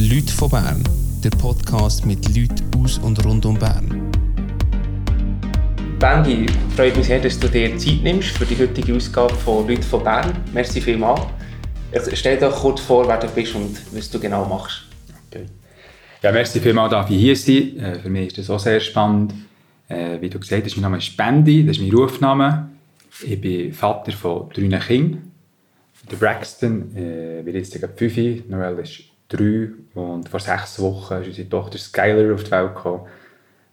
Leute von Bern, der Podcast mit Leuten aus und rund um Bern. Bandi, freut mich sehr, dass du dir Zeit nimmst für die heutige Ausgabe von Leute von Bern. Merci vielmals. Stell dir doch kurz vor, wer du bist und was du genau machst. Okay. Ja, merci vielmals, dass ich hier sein äh, Für mich ist das auch sehr spannend. Äh, wie du gesagt hast, mein Name ist Bandi, das ist mein Rufname. Ich bin Vater von drei Kindern. Der Braxton äh, wird jetzt gerade fünf, Noel ist drei und vor sechs Wochen ist unsere Tochter Skyler auf die Welt gekommen.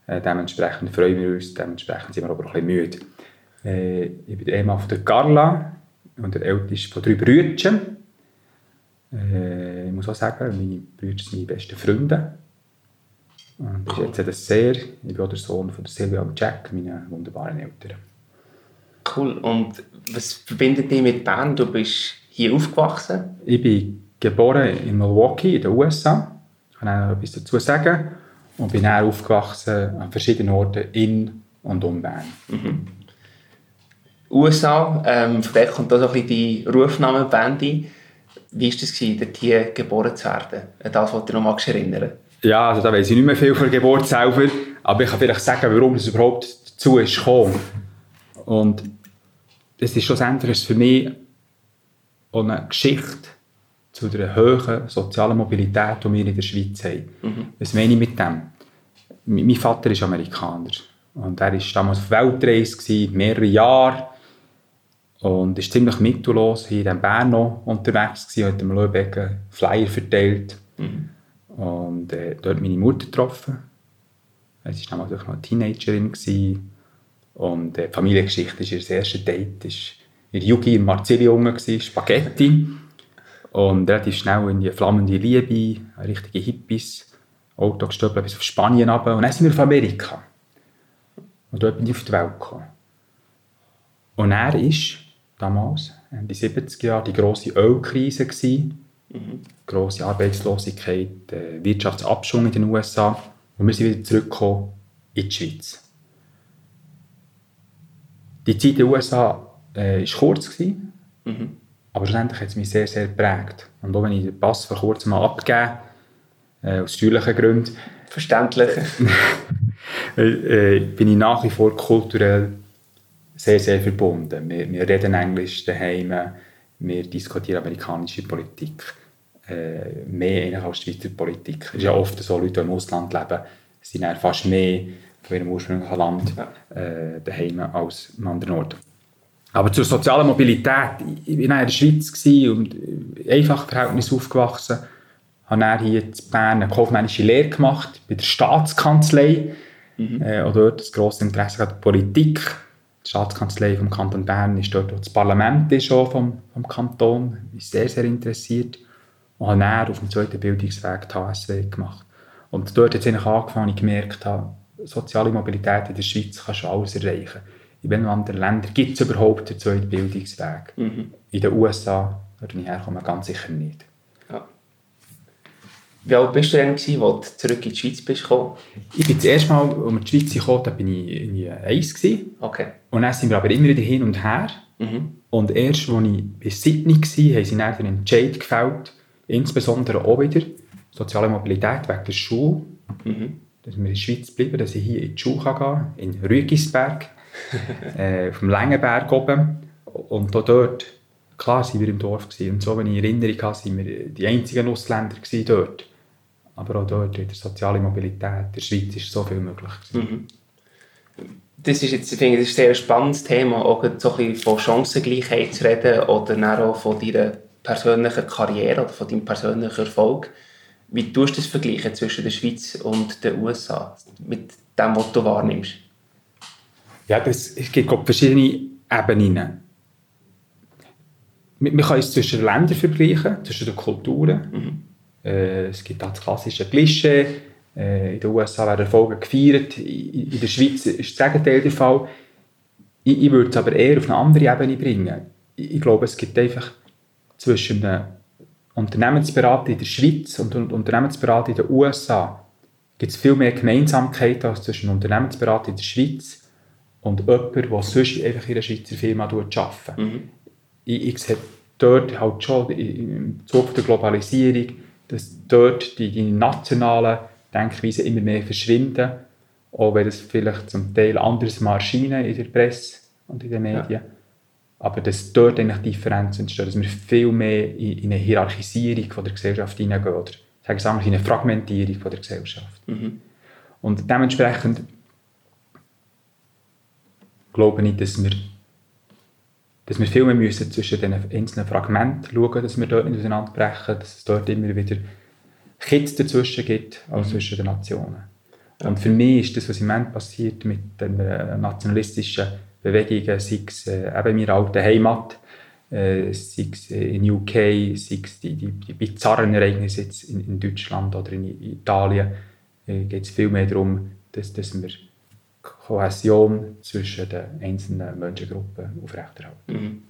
Äh, dementsprechend freuen wir uns, dementsprechend sind wir aber auch ein bisschen müde. Äh, ich bin Ehemann von der Carla und der älteste von drei Brüdern. Äh, ich muss auch sagen, meine Brüder sind meine besten Freunde. Und ich schätze das sehr. Ich bin auch der Sohn von Silvia und Jack, meinen wunderbaren Eltern. Cool. Und was verbindet dich mit Bern? Du bist hier aufgewachsen? Ich bin geboren in Milwaukee in den USA. Ich kann auch etwas dazu sagen. Und bin dann aufgewachsen an verschiedenen Orten in und um Bern. Mhm. USA, ähm, von der kommt auch so ein bisschen die Rufname Bandy. Wie war das, dort hier geboren zu werden? An das, was du noch magst erinnern Ja, also da weiß ich nicht mehr viel von der Geburt selber, aber ich kann vielleicht sagen, warum es überhaupt dazu ist gekommen. Und das ist schlussendlich für mich eine Geschichte zu der hohen sozialen Mobilität, die wir in der Schweiz haben. Mhm. Was meine ich mit dem? Mein Vater ist Amerikaner und er war damals auf Weltreise, mehrere Jahre und ist ziemlich mittellos hier in Bern noch unterwegs gewesen, hat dem Löbecken Flyer verteilt mhm. und äh, dort meine Mutter getroffen. Sie war damals noch eine Teenagerin gewesen. und äh, die Familiengeschichte ist ihr erstes Date, ist in Jugi im Marzilli Spaghetti und relativ schnell in die flammende Liebe, richtige Hippies, Auto gestöbelt bis auf Spanien runter. Und dann sind wir auf Amerika. Und dort bin ich auf die Welt gekommen. Und er ist damals, in den 70er Jahren, die grosse Ölkrise gewesen. Mhm. Grosse Arbeitslosigkeit, äh, Wirtschaftsabschwung in den USA. Und wir sind wieder zurückgekommen in die Schweiz. Die Zeit in den USA war äh, kurz. Gewesen. Mhm. Aber schlussendlich hat es mich sehr, sehr geprägt. Und auch wenn ich den Pass vor kurzem mal abgegeben äh, aus steuerlichen Gründen. Verständlich. äh, bin ich nach wie vor kulturell sehr, sehr verbunden. Wir, wir reden Englisch daheim, wir diskutieren amerikanische Politik. Äh, mehr als Schweizer Politik. Es ist ja oft so, Leute, die im Ausland leben, sind fast mehr von ihrem ursprünglichen Land äh, daheim als an anderen Orten. Aber zur sozialen Mobilität. Ich war in der Schweiz und einfach Verhältnis aufgewachsen. Ich habe hier in Bern eine kaufmännische Lehre gemacht bei der Staatskanzlei. Mhm. Äh, auch dort das grosse Interesse an der Politik. Die Staatskanzlei vom Kanton Bern ist dort, wo das Parlament ist, auch vom, vom Kanton. Ich bin sehr, sehr interessiert. Und habe dann auf dem zweiten Bildungsweg die HSW gemacht. Und dort hat es angefangen, ich gemerkt habe, soziale Mobilität in der Schweiz kann schon alles erreichen in welchen anderen Ländern gibt es überhaupt den zweiten Bildungsweg? Mhm. In den USA, wo ich herkomme, ganz sicher nicht. Ja. Wie alt bist du denn, als du zurück in die Schweiz bist gekommen? Ich bin das erste Mal, als wir in die Schweiz kamen, da bin ich irgendwie eins. Okay. Und dann sind wir aber immer wieder hin und her. Mhm. Und erst, als ich bei Sydney war, haben sie dann den Entscheid gefällt, insbesondere auch wieder soziale Mobilität wegen der Schule, mhm. dass wir in der Schweiz bleiben, dass ich hier in die Schule gehen kann, in Rügisberg äh, auf dem Längenberg oben. Und auch dort, klar sind wir im Dorf gewesen. Und so, wenn ich Erinnerung habe, sind wir die einzigen Ausländer dort. Aber auch dort in der sozialen Mobilität. In der Schweiz ist so viel möglich. Mhm. Das ist jetzt, finde, das ist ein sehr spannendes Thema, auch so ein bisschen von Chancengleichheit zu reden oder auch von deiner persönlichen Karriere oder von deinem persönlichen Erfolg. Wie tust du das vergleichen zwischen der Schweiz und den USA mit dem, was du wahrnimmst? Ja, das, es gibt verschiedene Ebenen. Man kann es zwischen Ländern vergleichen, zwischen den Kulturen. Mhm. Äh, es gibt das klassische Klischee. Äh, in den USA werden Erfolge gefeiert. In, in der Schweiz ist das Gegenteil der Fall. Ich, ich würde es aber eher auf eine andere Ebene bringen. Ich, ich glaube, es gibt einfach zwischen einem Unternehmensberater in der Schweiz und einem Unternehmensberater in den USA gibt es viel mehr Gemeinsamkeiten als zwischen einem Unternehmensberater in der Schweiz und jemand, der sonst einfach in einer Schweizer Firma arbeitet. Mhm. Ich, ich sehe dort halt schon im Zuge der Globalisierung dass dort die, die nationalen Denkweisen immer mehr verschwinden, auch wenn es vielleicht zum Teil anders mal erscheinen in der Presse und in den Medien. Ja. Aber dass dort eigentlich Differenzen entstehen, dass wir viel mehr in, in eine Hierarchisierung von der Gesellschaft hineingehen oder sagen wir in eine Fragmentierung von der Gesellschaft. Mhm. Und dementsprechend glaube ich, dass wir, dass wir viel mehr müssen zwischen den einzelnen Fragmenten schauen, dass wir dort nicht auseinanderbrechen, dass es dort immer wieder Kids dazwischen gibt, als mhm. zwischen den Nationen. Und für mich ist das, was im Moment passiert mit den äh, nationalistischen Bewegungen, sei es äh, eben in meiner alten Heimat, äh, sei es in UK, sei es die, die, die bizarren Ereignisse jetzt in, in Deutschland oder in Italien, äh, geht es viel mehr darum, dass, dass wir Kohäsion zwischen den einzelnen Menschengruppen aufrechterhalten. Mhm.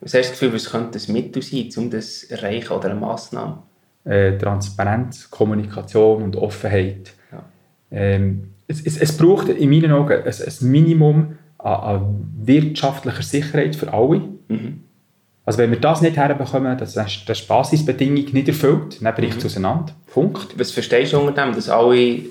Was hast du das Gefühl, was könnte ein Mittel sein, um das zu erreichen oder eine Massnahme? Äh, Transparenz, Kommunikation und Offenheit. Ja. Ähm, es, es, es, braucht in meinen Augen ein, ein Minimum an, an, wirtschaftlicher Sicherheit für alle. Mhm. Also wenn wir das nicht herbekommen, dass das die Basisbedingung nicht erfüllt, dann bricht es mhm. auseinander. Punkt. Was verstehst du unter dem, dass alle ein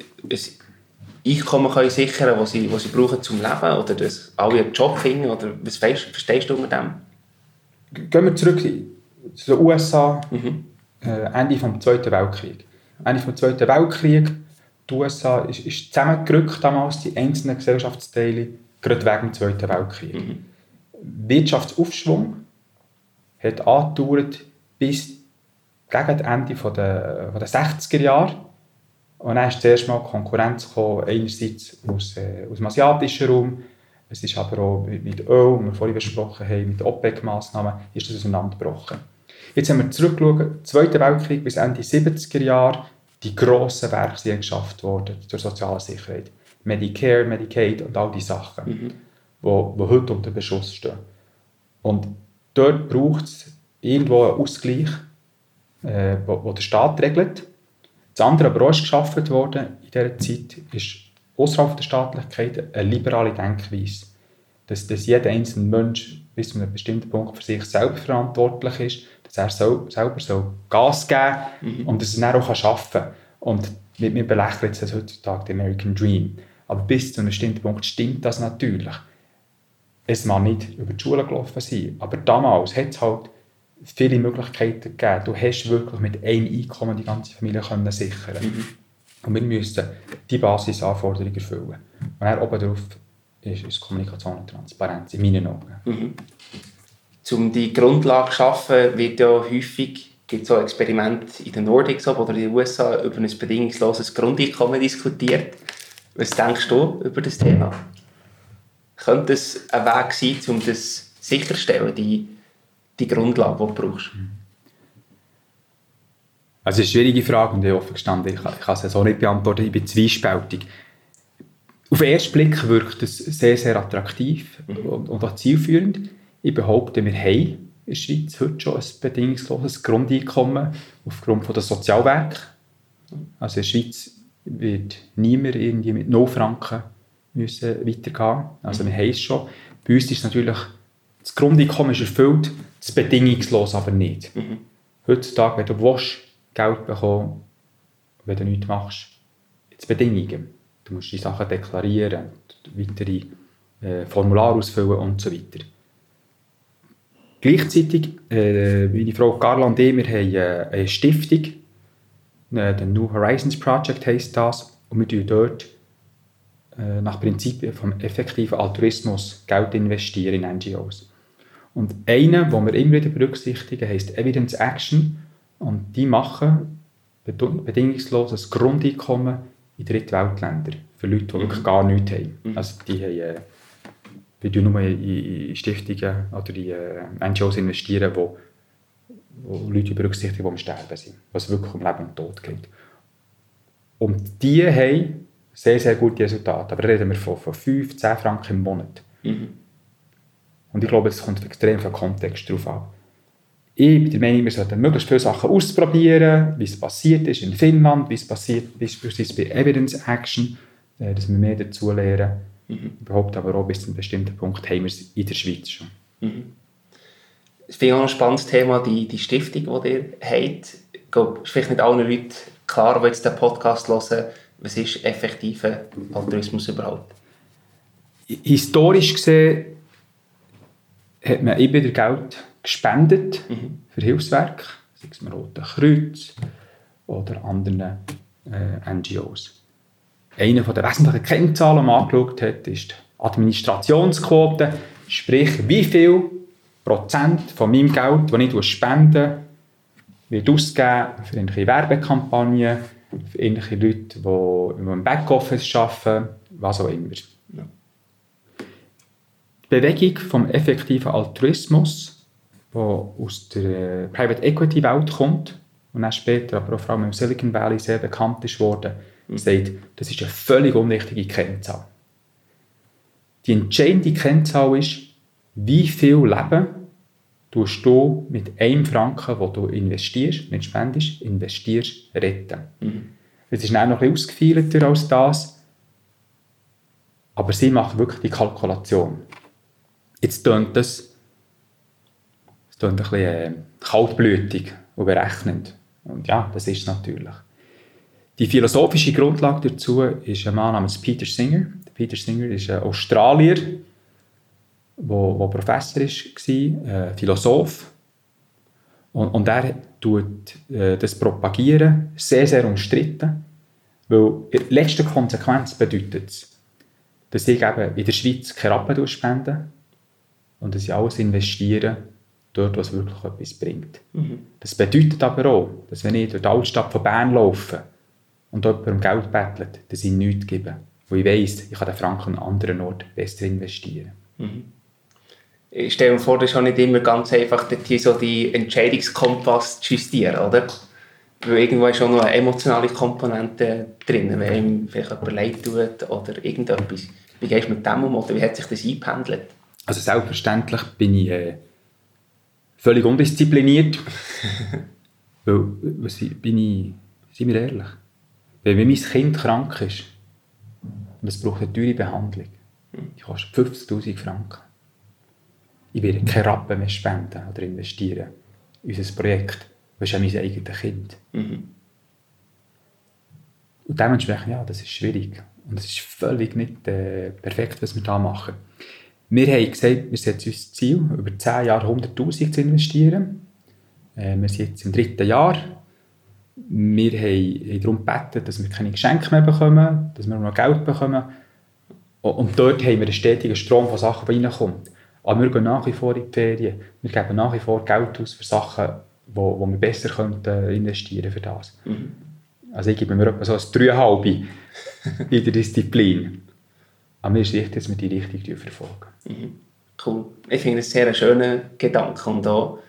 Einkommen können sichern können, das sie, sie brauchen zum Leben? Oder dass alle einen Job finden? Oder was verstehst du unter dem? Gehen wir zurück zu den USA, mhm. äh, Ende des Zweiten Weltkriegs. Ende des Zweiten Weltkriegs, die USA ist, ist zusammengerückt damals, die einzelnen Gesellschaftsteile, gerade wegen dem Zweiten Weltkrieg. Mhm. Wirtschaftsaufschwung hat angedauert bis gegen das Ende der, der 60er Jahre. Und dann ist zuerst mal Konkurrenz gekommen, einerseits aus, äh, aus dem asiatischen Raum, es ist aber auch mit Öl, wie wir vorhin besprochen haben, mit OPEC-Massnahmen, ist das auseinandergebrochen. Jetzt haben wir zurückgeschaut, Zweiter Weltkrieg bis Ende 70er Jahre, die grossen Werke sind geschafft worden zur sozialen Sicherheit. Medicare, Medicaid und all diese Sachen, mhm. wo, wo heute unter Beschuss stehen. Und dort braucht es irgendwo einen Ausgleich, äh, wo, wo, der Staat regelt. Das andere aber auch ist geschaffen worden in dieser Zeit, ist außerhalb der Staatlichkeit eine liberale Denkweise. Dass, dass jeder einzelne Mensch bis zu einem bestimmten Punkt für sich selber verantwortlich ist, dass er so, selber so Gas geben mhm. und dass er dann auch arbeiten kann. Und wir, wir belächeln jetzt heutzutage den American Dream. Aber bis zu einem bestimmten Punkt stimmt das natürlich es mag nicht über die Schule gelaufen sein, aber damals hat es halt viele Möglichkeiten gegeben. Du hast wirklich mit einem Einkommen die ganze Familie können sichern mhm. Und wir müssen die Basisanforderungen erfüllen. Und dann oben drauf ist, ist Kommunikation und Transparenz, in meinen Augen. Mhm. Um die Grundlage zu schaffen, wird ja häufig gibt so Experimente in den Nordics oder in den USA über ein bedingungsloses Grundeinkommen diskutiert. Was denkst du über das Thema? könnte es ein Weg sein, um das sicherzustellen, die, die Grundlage, die du brauchst? Also eine schwierige Frage und ich offen gestanden, ich, ich kann es so nicht beantworten, ich bin zwiespältig. Auf den ersten Blick wirkt es sehr, sehr attraktiv mhm. und, und auch zielführend. Ich behaupte, wir haben in der Schweiz heute schon ein bedingungsloses Grundeinkommen aufgrund der Sozialwerke. Also in der Schweiz wird niemand irgendwie mit 0 Franken müssen weitergehen. Also mhm. wir haben es schon. Bei uns ist natürlich, das Grundeinkommen ist erfüllt, das bedingungslos aber nicht. Mhm. Heutzutage, wenn du willst, Geld bekommen, wenn du nichts machst, jetzt Bedingungen. Du musst die Sachen deklarieren, weitere äh, Formulare ausfüllen und so weiter. Gleichzeitig, äh, meine Frau Carla und ich, wir haben äh, eine Stiftung, äh, der New Horizons Project heisst das, und wir tun dort äh, nach Prinzipien vom effektiven Altruismus Geld investieren in NGOs. Und einer, den wir immer wieder berücksichtigen, heißt Evidence Action. Und die machen bedingungsloses Grundeinkommen in Drittweltländern. Für Leute, die wirklich mhm. gar nichts haben. Mhm. Also die haben, äh, wir investieren nur in Stiftungen oder in äh, NGOs, investieren, wo, wo Leute berücksichtigen, die am Sterben sind. Was wirklich um Leben und Tod geht. Und die haben sehr, sehr gute Resultate. Aber da reden wir von, von 5, 10 Franken im Monat. Mhm. Und ich glaube, es kommt extrem viel Kontext darauf an. Ich bin der Meinung, wir sollten möglichst viele Sachen ausprobieren, wie es passiert ist in Finnland, wie es passiert beispielsweise bei Evidence Action, äh, dass wir mehr dazu lernen. Mhm. Überhaupt aber auch bis zu einem bestimmten Punkt haben wir es in der Schweiz schon. Mhm. Ich finde auch ein spannendes Thema, die, die Stiftung, die ihr habt. glaube, es ist vielleicht nicht allen Leuten klar, die jetzt den Podcast hören, was ist effektiver Altruismus überhaupt? Historisch gesehen hat man immer wieder Geld gespendet für Hilfswerke, sei es dem Roten Kreuz oder anderen äh, NGOs. Eine der wesentlichen Kennzahlen, die man angeschaut hat, ist die Administrationsquote, sprich wie viel Prozent von meinem Geld, das ich spende, wird ausgegeben für irgendwelche Werbekampagnen, für irgendwelche Leute, die im Backoffice arbeiten, was auch immer. Die Bewegung vom effektiven Altruismus, die aus der Private Equity Welt kommt und dann später aber auch vor allem im Silicon Valley sehr bekannt ist worden, mhm. sagt, das ist eine völlig unwichtige Kennzahl. Die entscheidende Kennzahl ist, wie viel Leben tust du mit einem Franken, den du investierst, nicht spendest, investierst, retten. Mhm. Es ist auch noch ein bisschen ausgefeilter als das, aber sie machen wirklich die Kalkulation. Jetzt tönt das, das tönt ein bisschen äh, kaltblütig und berechnend. Und ja, das ist es natürlich. Die philosophische Grundlage dazu ist ein Mann namens Peter Singer. Peter Singer ist ein Australier, wo Professor war, äh, Philosoph. Und, und er tut äh, das Propagieren sehr, sehr umstritten, weil in letzter Konsequenz bedeutet es, dass ich eben in der Schweiz keine Rappen spende und dass ich alles investiere dort, was wirklich etwas bringt. Mhm. Das bedeutet aber auch, dass wenn ich durch die Altstadt von Bern laufe und jemand um Geld bettelt, dass ich nichts gebe. Weil ich weiss, ich kann den Franken an einem anderen Ort besser investieren. Mhm ich stelle mir vor, das ist auch nicht immer ganz einfach, hier so die Entscheidungskompass zu justieren, oder? Weil irgendwo ist auch noch eine emotionale Komponente drin, wenn ihm vielleicht jemand leid tut oder irgendetwas. Wie gehst du mit dem um oder wie hat sich das eingependelt? Also selbstverständlich bin ich äh, völlig undiszipliniert. weil, was, bin ich, seien wir ehrlich, wenn mein Kind krank ist und es braucht eine teure Behandlung, die kostet 50'000 Franken ich werde keine Rappen mehr spenden oder investieren in unser Projekt. Das ist ja mein eigenes Kind. Mhm. Und dementsprechend, ja, das ist schwierig. Und es ist völlig nicht äh, perfekt, was wir da machen. Wir haben gesagt, wir setzen uns das Ziel, über 10 Jahre 100'000 zu investieren. Äh, wir sind jetzt im dritten Jahr. Wir haben, haben darum gebeten, dass wir keine Geschenke mehr bekommen, dass wir noch Geld bekommen. Und dort haben wir einen stetigen Strom von Sachen, die reinkommen. Aber wir gehen nach wie vor in die Ferien. Wir geben nach wie vor Geld aus für Sachen, wo, wo wir besser könnten investieren für das. Mhm. Also ich gebe mir etwa so ein 3,5 in der Disziplin. Aber mir ist wichtig, dass wir die Richtung verfolgen. Mhm. Cool. Ich finde es sehr schöner Gedanke und auch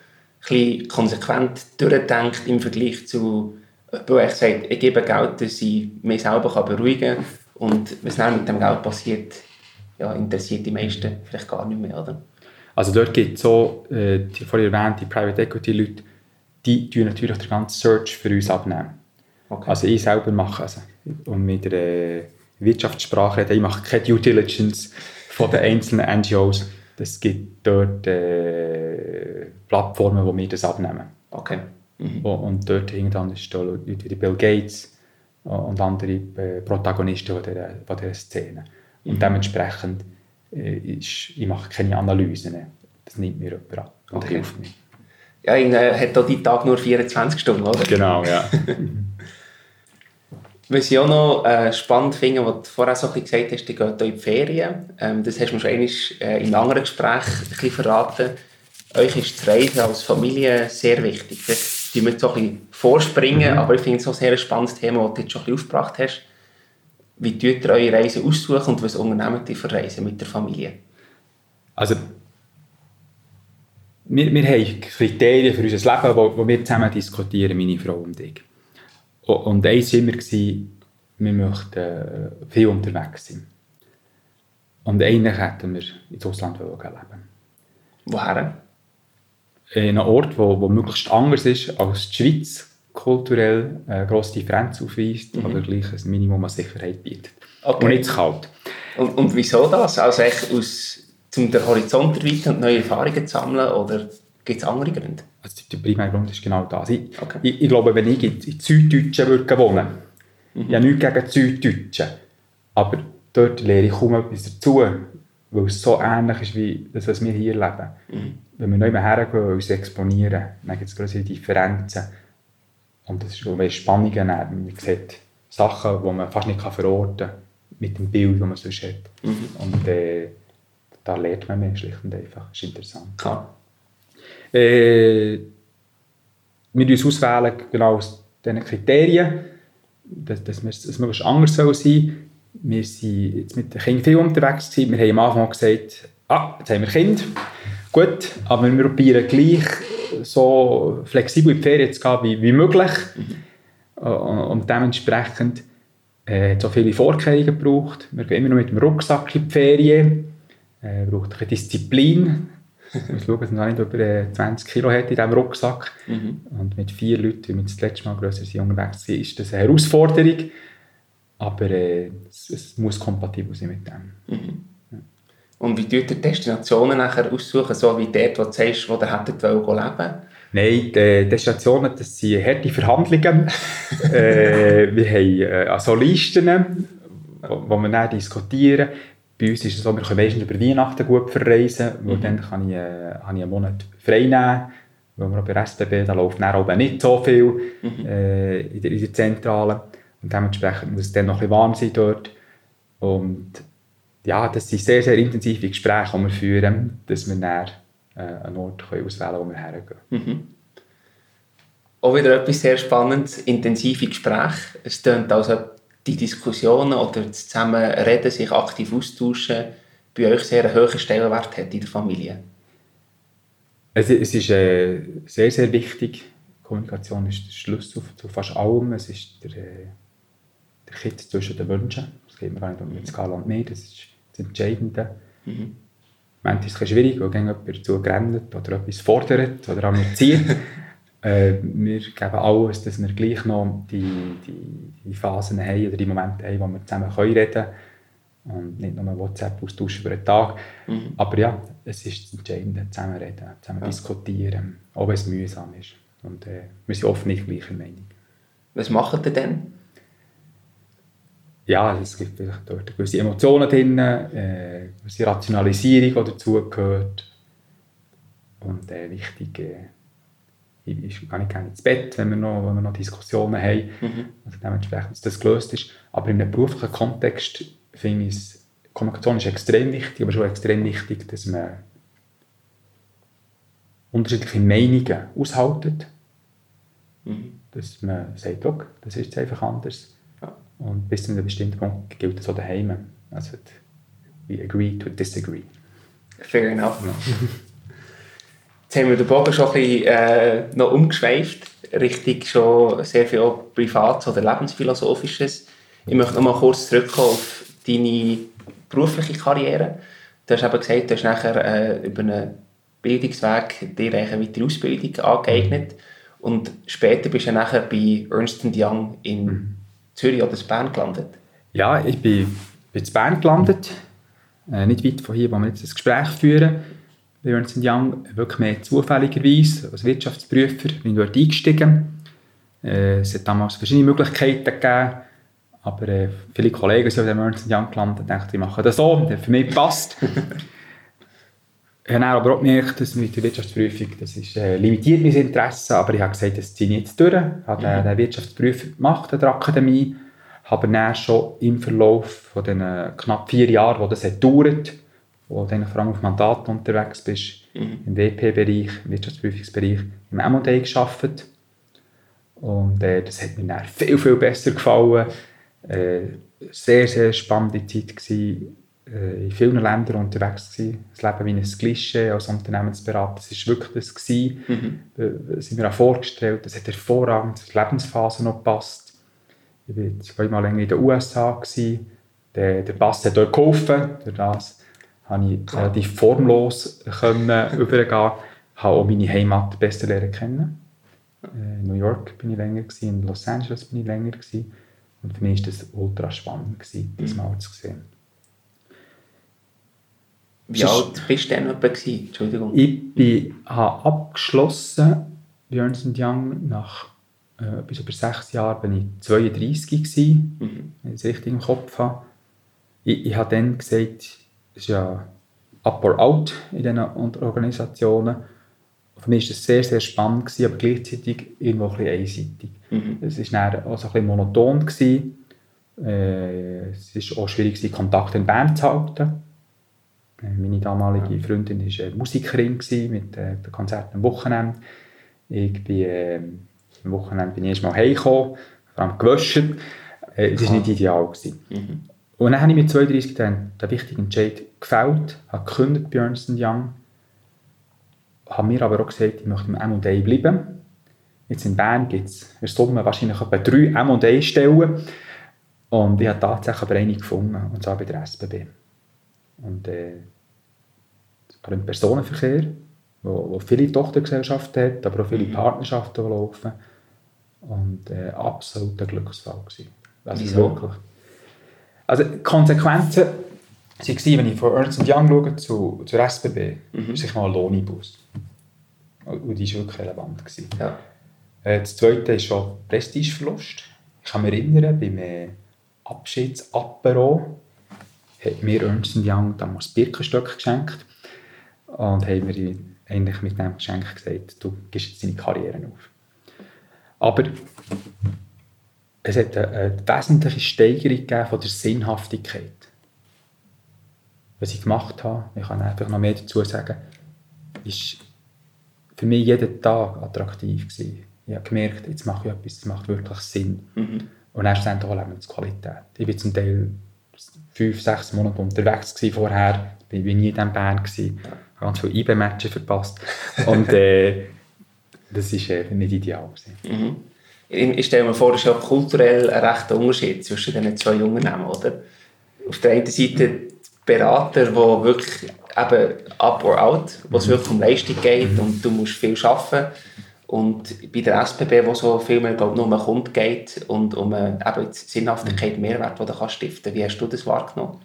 ein konsequent durchdenkt im Vergleich zu wo ich sage, ich gebe Geld, dass ich mich selber beruhigen kann und was dann mit dem Geld passiert, ja, interessiert die meisten vielleicht gar nicht mehr. Oder? Also dort gibt es so, äh, die vorhin erwähnte Private Equity Leute, die tun natürlich den ganzen Search für uns abnehmen. Okay. Also ich selber mache, also, und mit der Wirtschaftssprache reden, ich mache keine Due Diligence von den einzelnen NGOs. Es gibt dort äh, Plattformen, wo wir das abnehmen. Okay. Mhm. Und dort irgendwann ist da Leute wie Bill Gates und andere äh, Protagonisten dieser, dieser Szene. Und mhm. dementsprechend äh, ist, ich mache keine Analysen. Das nimmt mir jemand ab und okay. hilft mir. Ja, ich äh, hat auch die Tag nur 24 Stunden, oder? Genau, ja. Was ich auch noch äh, spannend finde, was du vorher so ein bisschen gesagt hast, die geht in die Ferien. Ähm, das hast du mir schon einmal äh, in anderen Gesprächen ein bisschen verraten. Euch ist das Reisen als Familie sehr wichtig. Das tun wir so ein bisschen vorspringen, mhm. aber ich finde es auch ein sehr spannendes Thema, das du jetzt schon ein bisschen aufgebracht hast. Wie tut ihr eure Reise aussuchen und was unternehmt ihr für Reisen mit der Familie? Also, wir, wir haben Kriterien für unser Leben, wo wir zusammen diskutieren, meine Frau und ich. Und eins war immer, wir möchten äh, viel unterwegs sein. Und eigentlich hätten wir ins Ausland leben Woher? In einem Ort, wo, wo möglichst anders ist als die Schweiz kulturell eine grosse Differenz aufweist, mhm. aber gleich ein Minimum an Sicherheit bietet. Okay. Und nicht zu kalt. Und, und wieso das? Also echt aus, um den Horizont erweitern und neue Erfahrungen zu sammeln? Oder? Gibt es andere Gründe? Also der primäre Grund ist genau das. Ich, Okay. ich, ich glaube, wenn ich in, in Süddeutschen würde wohnen würde, ich habe nichts gegen Süddeutschen, aber dort lehre ich kaum etwas dazu, weil es so ähnlich ist wie das, was wir hier leben. Wenn wir neu hergehen und uns exponieren, dann gibt es größere Differenzen. Und das ist auch mehr Spannungen. Man sieht Sachen, die man fast nicht verorten kann, mit dem Bild, das man sonst hat. Und äh, da lernt man mehr, schlicht und einfach. Das ist interessant. Klar. Äh, wir uns auswählen genau aus diesen Kriterien, dass, dass wir- es möglichst anders soll sein Wir sind jetzt mit den Kindern viel unterwegs gewesen. Wir haben am Anfang gesagt, ah, jetzt haben wir Kinder. Gut, aber wir probieren gleich so flexibel in die Ferien zu gehen wie, wie möglich. Und, und dementsprechend äh, hat es auch viele Vorkehrungen gebraucht. Wir gehen immer noch mit dem Rucksack in die Ferien. Äh, braucht ein bisschen Disziplin. Muss schauen, dass man nicht über äh, 20 Kilo hat in diesem Rucksack. Und mit vier Leuten, wie wir das letzte Mal grösser sind, unterwegs waren, ist das eine Herausforderung. Aber äh, es, es muss kompatibel sein mit dem. Und wie tut ihr Destinationen nachher aussuchen, so wie dort, wo du sagst, wo ihr hättet leben? Nein, die Destinationen, das sind harte Verhandlungen. äh, wir haben äh, also Listen, wo, wo wir dann diskutieren. Bei uns ist es so, wir können meistens über Weihnachten gut verreisen, weil dann kann ich, äh, habe ich einen Monat frei nehmen. Weil wir auch bei SBB, da läuft dann oben nicht so viel äh, in, der, in der Zentrale. Und dementsprechend muss es dann noch ein bisschen warm sein dort. Und ja, das sind sehr, sehr intensive Gespräche, die wir führen, dass wir dann äh, einen Ort können auswählen können, wo wir hergehen. Auch wieder etwas sehr Spannendes, intensive Gespräche. Es tönt als ob die Diskussionen oder das Zusammenreden, sich aktiv austauschen, bei euch sehr einen hohen Stellenwert hat in der Familie. Es, es ist äh, sehr, sehr wichtig. Kommunikation ist der Schlüssel zu fast allem. Es ist der, äh, der Kitt zwischen den Wünschen. Das geht mir gar nicht um die Skala und mehr. Das ist das Entscheidende. Mhm. Manchmal ist es schwierig, weil dann jemand dazu rennt oder etwas fordert oder an mir zieht. Äh, wir geben alles, dass wir gleich noch die, die, die Phasen haben oder die Momente haben, wo wir zusammen können reden können. Und nicht nur WhatsApp austauschen über den Tag. Aber ja, es ist das Entscheidende, zusammen reden, zusammen diskutieren, auch wenn es mühsam ist. Und äh, wir sind oft nicht gleicher Meinung. Was macht ihr denn? Ja, es gibt vielleicht dort gewisse Emotionen drin, äh, gewisse Rationalisierung, die dazugehört. Und äh, wichtig äh, ich, gehe nicht gerne ins Bett, wenn wir noch, wenn wir noch Diskussionen haben. Also dementsprechend, dass das gelöst ist. Aber in einem beruflichen Kontext finde ich, Kommunikation ist extrem wichtig, aber schon extrem wichtig, dass man unterschiedliche Meinungen aushaltet. Dass man sagt, okay, das ist jetzt einfach anders. Ja. Und bis zu einem bestimmten Punkt gilt das auch daheim. Also, we agree to disagree. Fair enough. Jetzt haben wir den Bogen schon ein bisschen äh, noch umgeschweift, Richtung schon sehr viel Privates oder Lebensphilosophisches. Ich möchte noch mal kurz zurückkommen auf deine berufliche Karriere. Du hast eben gesagt, du hast nachher äh, über einen Bildungsweg dir eine weitere Ausbildung angeeignet und später bist du nachher bei Ernst Young in Zürich oder in Bern gelandet. Ja, ich bin, bin in Bern gelandet. Äh, nicht weit von hier, wo wir jetzt das Gespräch führen. Bei Ernst Young, wirklich mehr zufälligerweise, als Wirtschaftsprüfer, bin ich dort eingestiegen. Äh, es hat damals verschiedene Möglichkeiten gegeben, aber äh, viele Kollegen sind bei Ernst Young gelandet und dachten, ich mache das so, der für mich passt. Ich habe aber auch gemerkt, dass mit der Wirtschaftsprüfung, das ist, äh, limitiert mein Interesse, aber ich habe gesagt, das ziehe ich jetzt durch. Ich habe den, den Wirtschaftsprüfer gemacht an der Akademie, habe dann schon im Verlauf von den knapp vier Jahren, wo das hat gedauert, wo du vor allem auf Mandat unterwegs bist, im WP-Bereich, im Wirtschaftsprüfungsbereich, im M&A gearbeitet. Und äh, das hat mir dann viel, viel besser gefallen. Äh, sehr, sehr spannende Zeit gewesen. Äh, in vielen Ländern unterwegs gewesen. Das Leben wie ein Klischee als Unternehmensberater, das war wirklich das gewesen. Äh, sind mir auch vorgestellt, das hat hervorragend zur Lebensphase noch gepasst. Ich war zweimal länger in den USA. Gewesen. Der, der Pass hat dort geholfen. Durch das konnte ich relativ formlos können übergehen. habe auch meine Heimat besser lernen kennen. Äh, In New York bin ich länger, gewesen, in Los Angeles bin ich länger. Gewesen. Und für mich war das ultra spannend, gewesen, das mal zu sehen. Wie ist- alt bist du denn etwa? Entschuldigung. Ich bin, habe abgeschlossen bei Ernst Young nach äh, etwas über sechs Jahren bin ich 32 gewesen, Mhm. wenn ich es richtig im Kopf habe. Ich, ich habe dann gesagt, es ist ja up or out in diesen Organisationen. Für mich war das sehr, sehr spannend, gewesen, aber gleichzeitig irgendwo ein bisschen einseitig. Mhm. Es war dann auch so ein bisschen monoton. Gewesen. Äh, es war auch schwierig, gewesen, Kontakt in Band zu halten. Äh, Meine damalige Freundin war Musikerin gewesen, mit äh, den Konzerten am Wochenende. Ich bin, äh, am Wochenende bin ich erst mal heimgekommen, vor allem gewäscht. Äh, das war nicht ideal. Gewesen. Mhm. Und dann habe ich mit 32 dann den wichtigen Entscheid gefällt, habe gekündigt bei Ernst Young, habe mir aber auch gesagt, ich möchte im M&A bleiben. Jetzt in Bern gibt es in der Summe wahrscheinlich etwa drei M&A-Stellen und ich habe tatsächlich aber eine gefunden, und zwar bei der SBB. Und äh, allem im Personenverkehr, wo, wo viele Tochtergesellschaften hat, aber auch viele Partnerschaften die laufen. Und äh, absolut ein Glücksfall gewesen. Also Wieso? wirklich. Also Konsequenzen waren, wenn ich von Ernst Young schaue zu, zur SBB, Mhm. ist ich mal ein Lohneinbuss. Und die war wirklich relevant. Gewesen. Ja. Äh, Das zweite ist schon Prestigeverlust. Ich kann mich erinnern, beim Abschiedsapero hat mir Ernst Young damals Birkenstöcke geschenkt und haben mir eigentlich mit diesem Geschenk gesagt, du gibst jetzt deine Karriere auf. Aber es hat eine, wesentliche Steigerung von der Sinnhaftigkeit. Was ich gemacht habe, ich kann einfach noch mehr dazu sagen, ist für mich jeden Tag attraktiv gewesen. Ich habe gemerkt, jetzt mache ich etwas, das macht wirklich Sinn. Mhm. Und dann schlussendlich auch Lebensqualität. Ich war zum Teil fünf, sechs Monate unterwegs gewesen vorher, ich war nie in diesem Band, gewesen, habe ganz viele IB-Matches verpasst. Und äh, das war äh, nicht ideal. Gewesen. Mhm. Ich stelle mir vor, es ist ja kulturell ein rechter Unterschied zwischen diesen zwei Unternehmen, oder? Auf der einen Seite die Berater, die wirklich eben up or out, wo es wirklich um Leistung geht und du musst viel arbeiten. Und bei der SBB, wo so viel mehr glaub, nur um den Kunden geht und um äh, eben die Sinnhaftigkeit, Mehrwert, den du kannst stiften Wie hast du das wahrgenommen?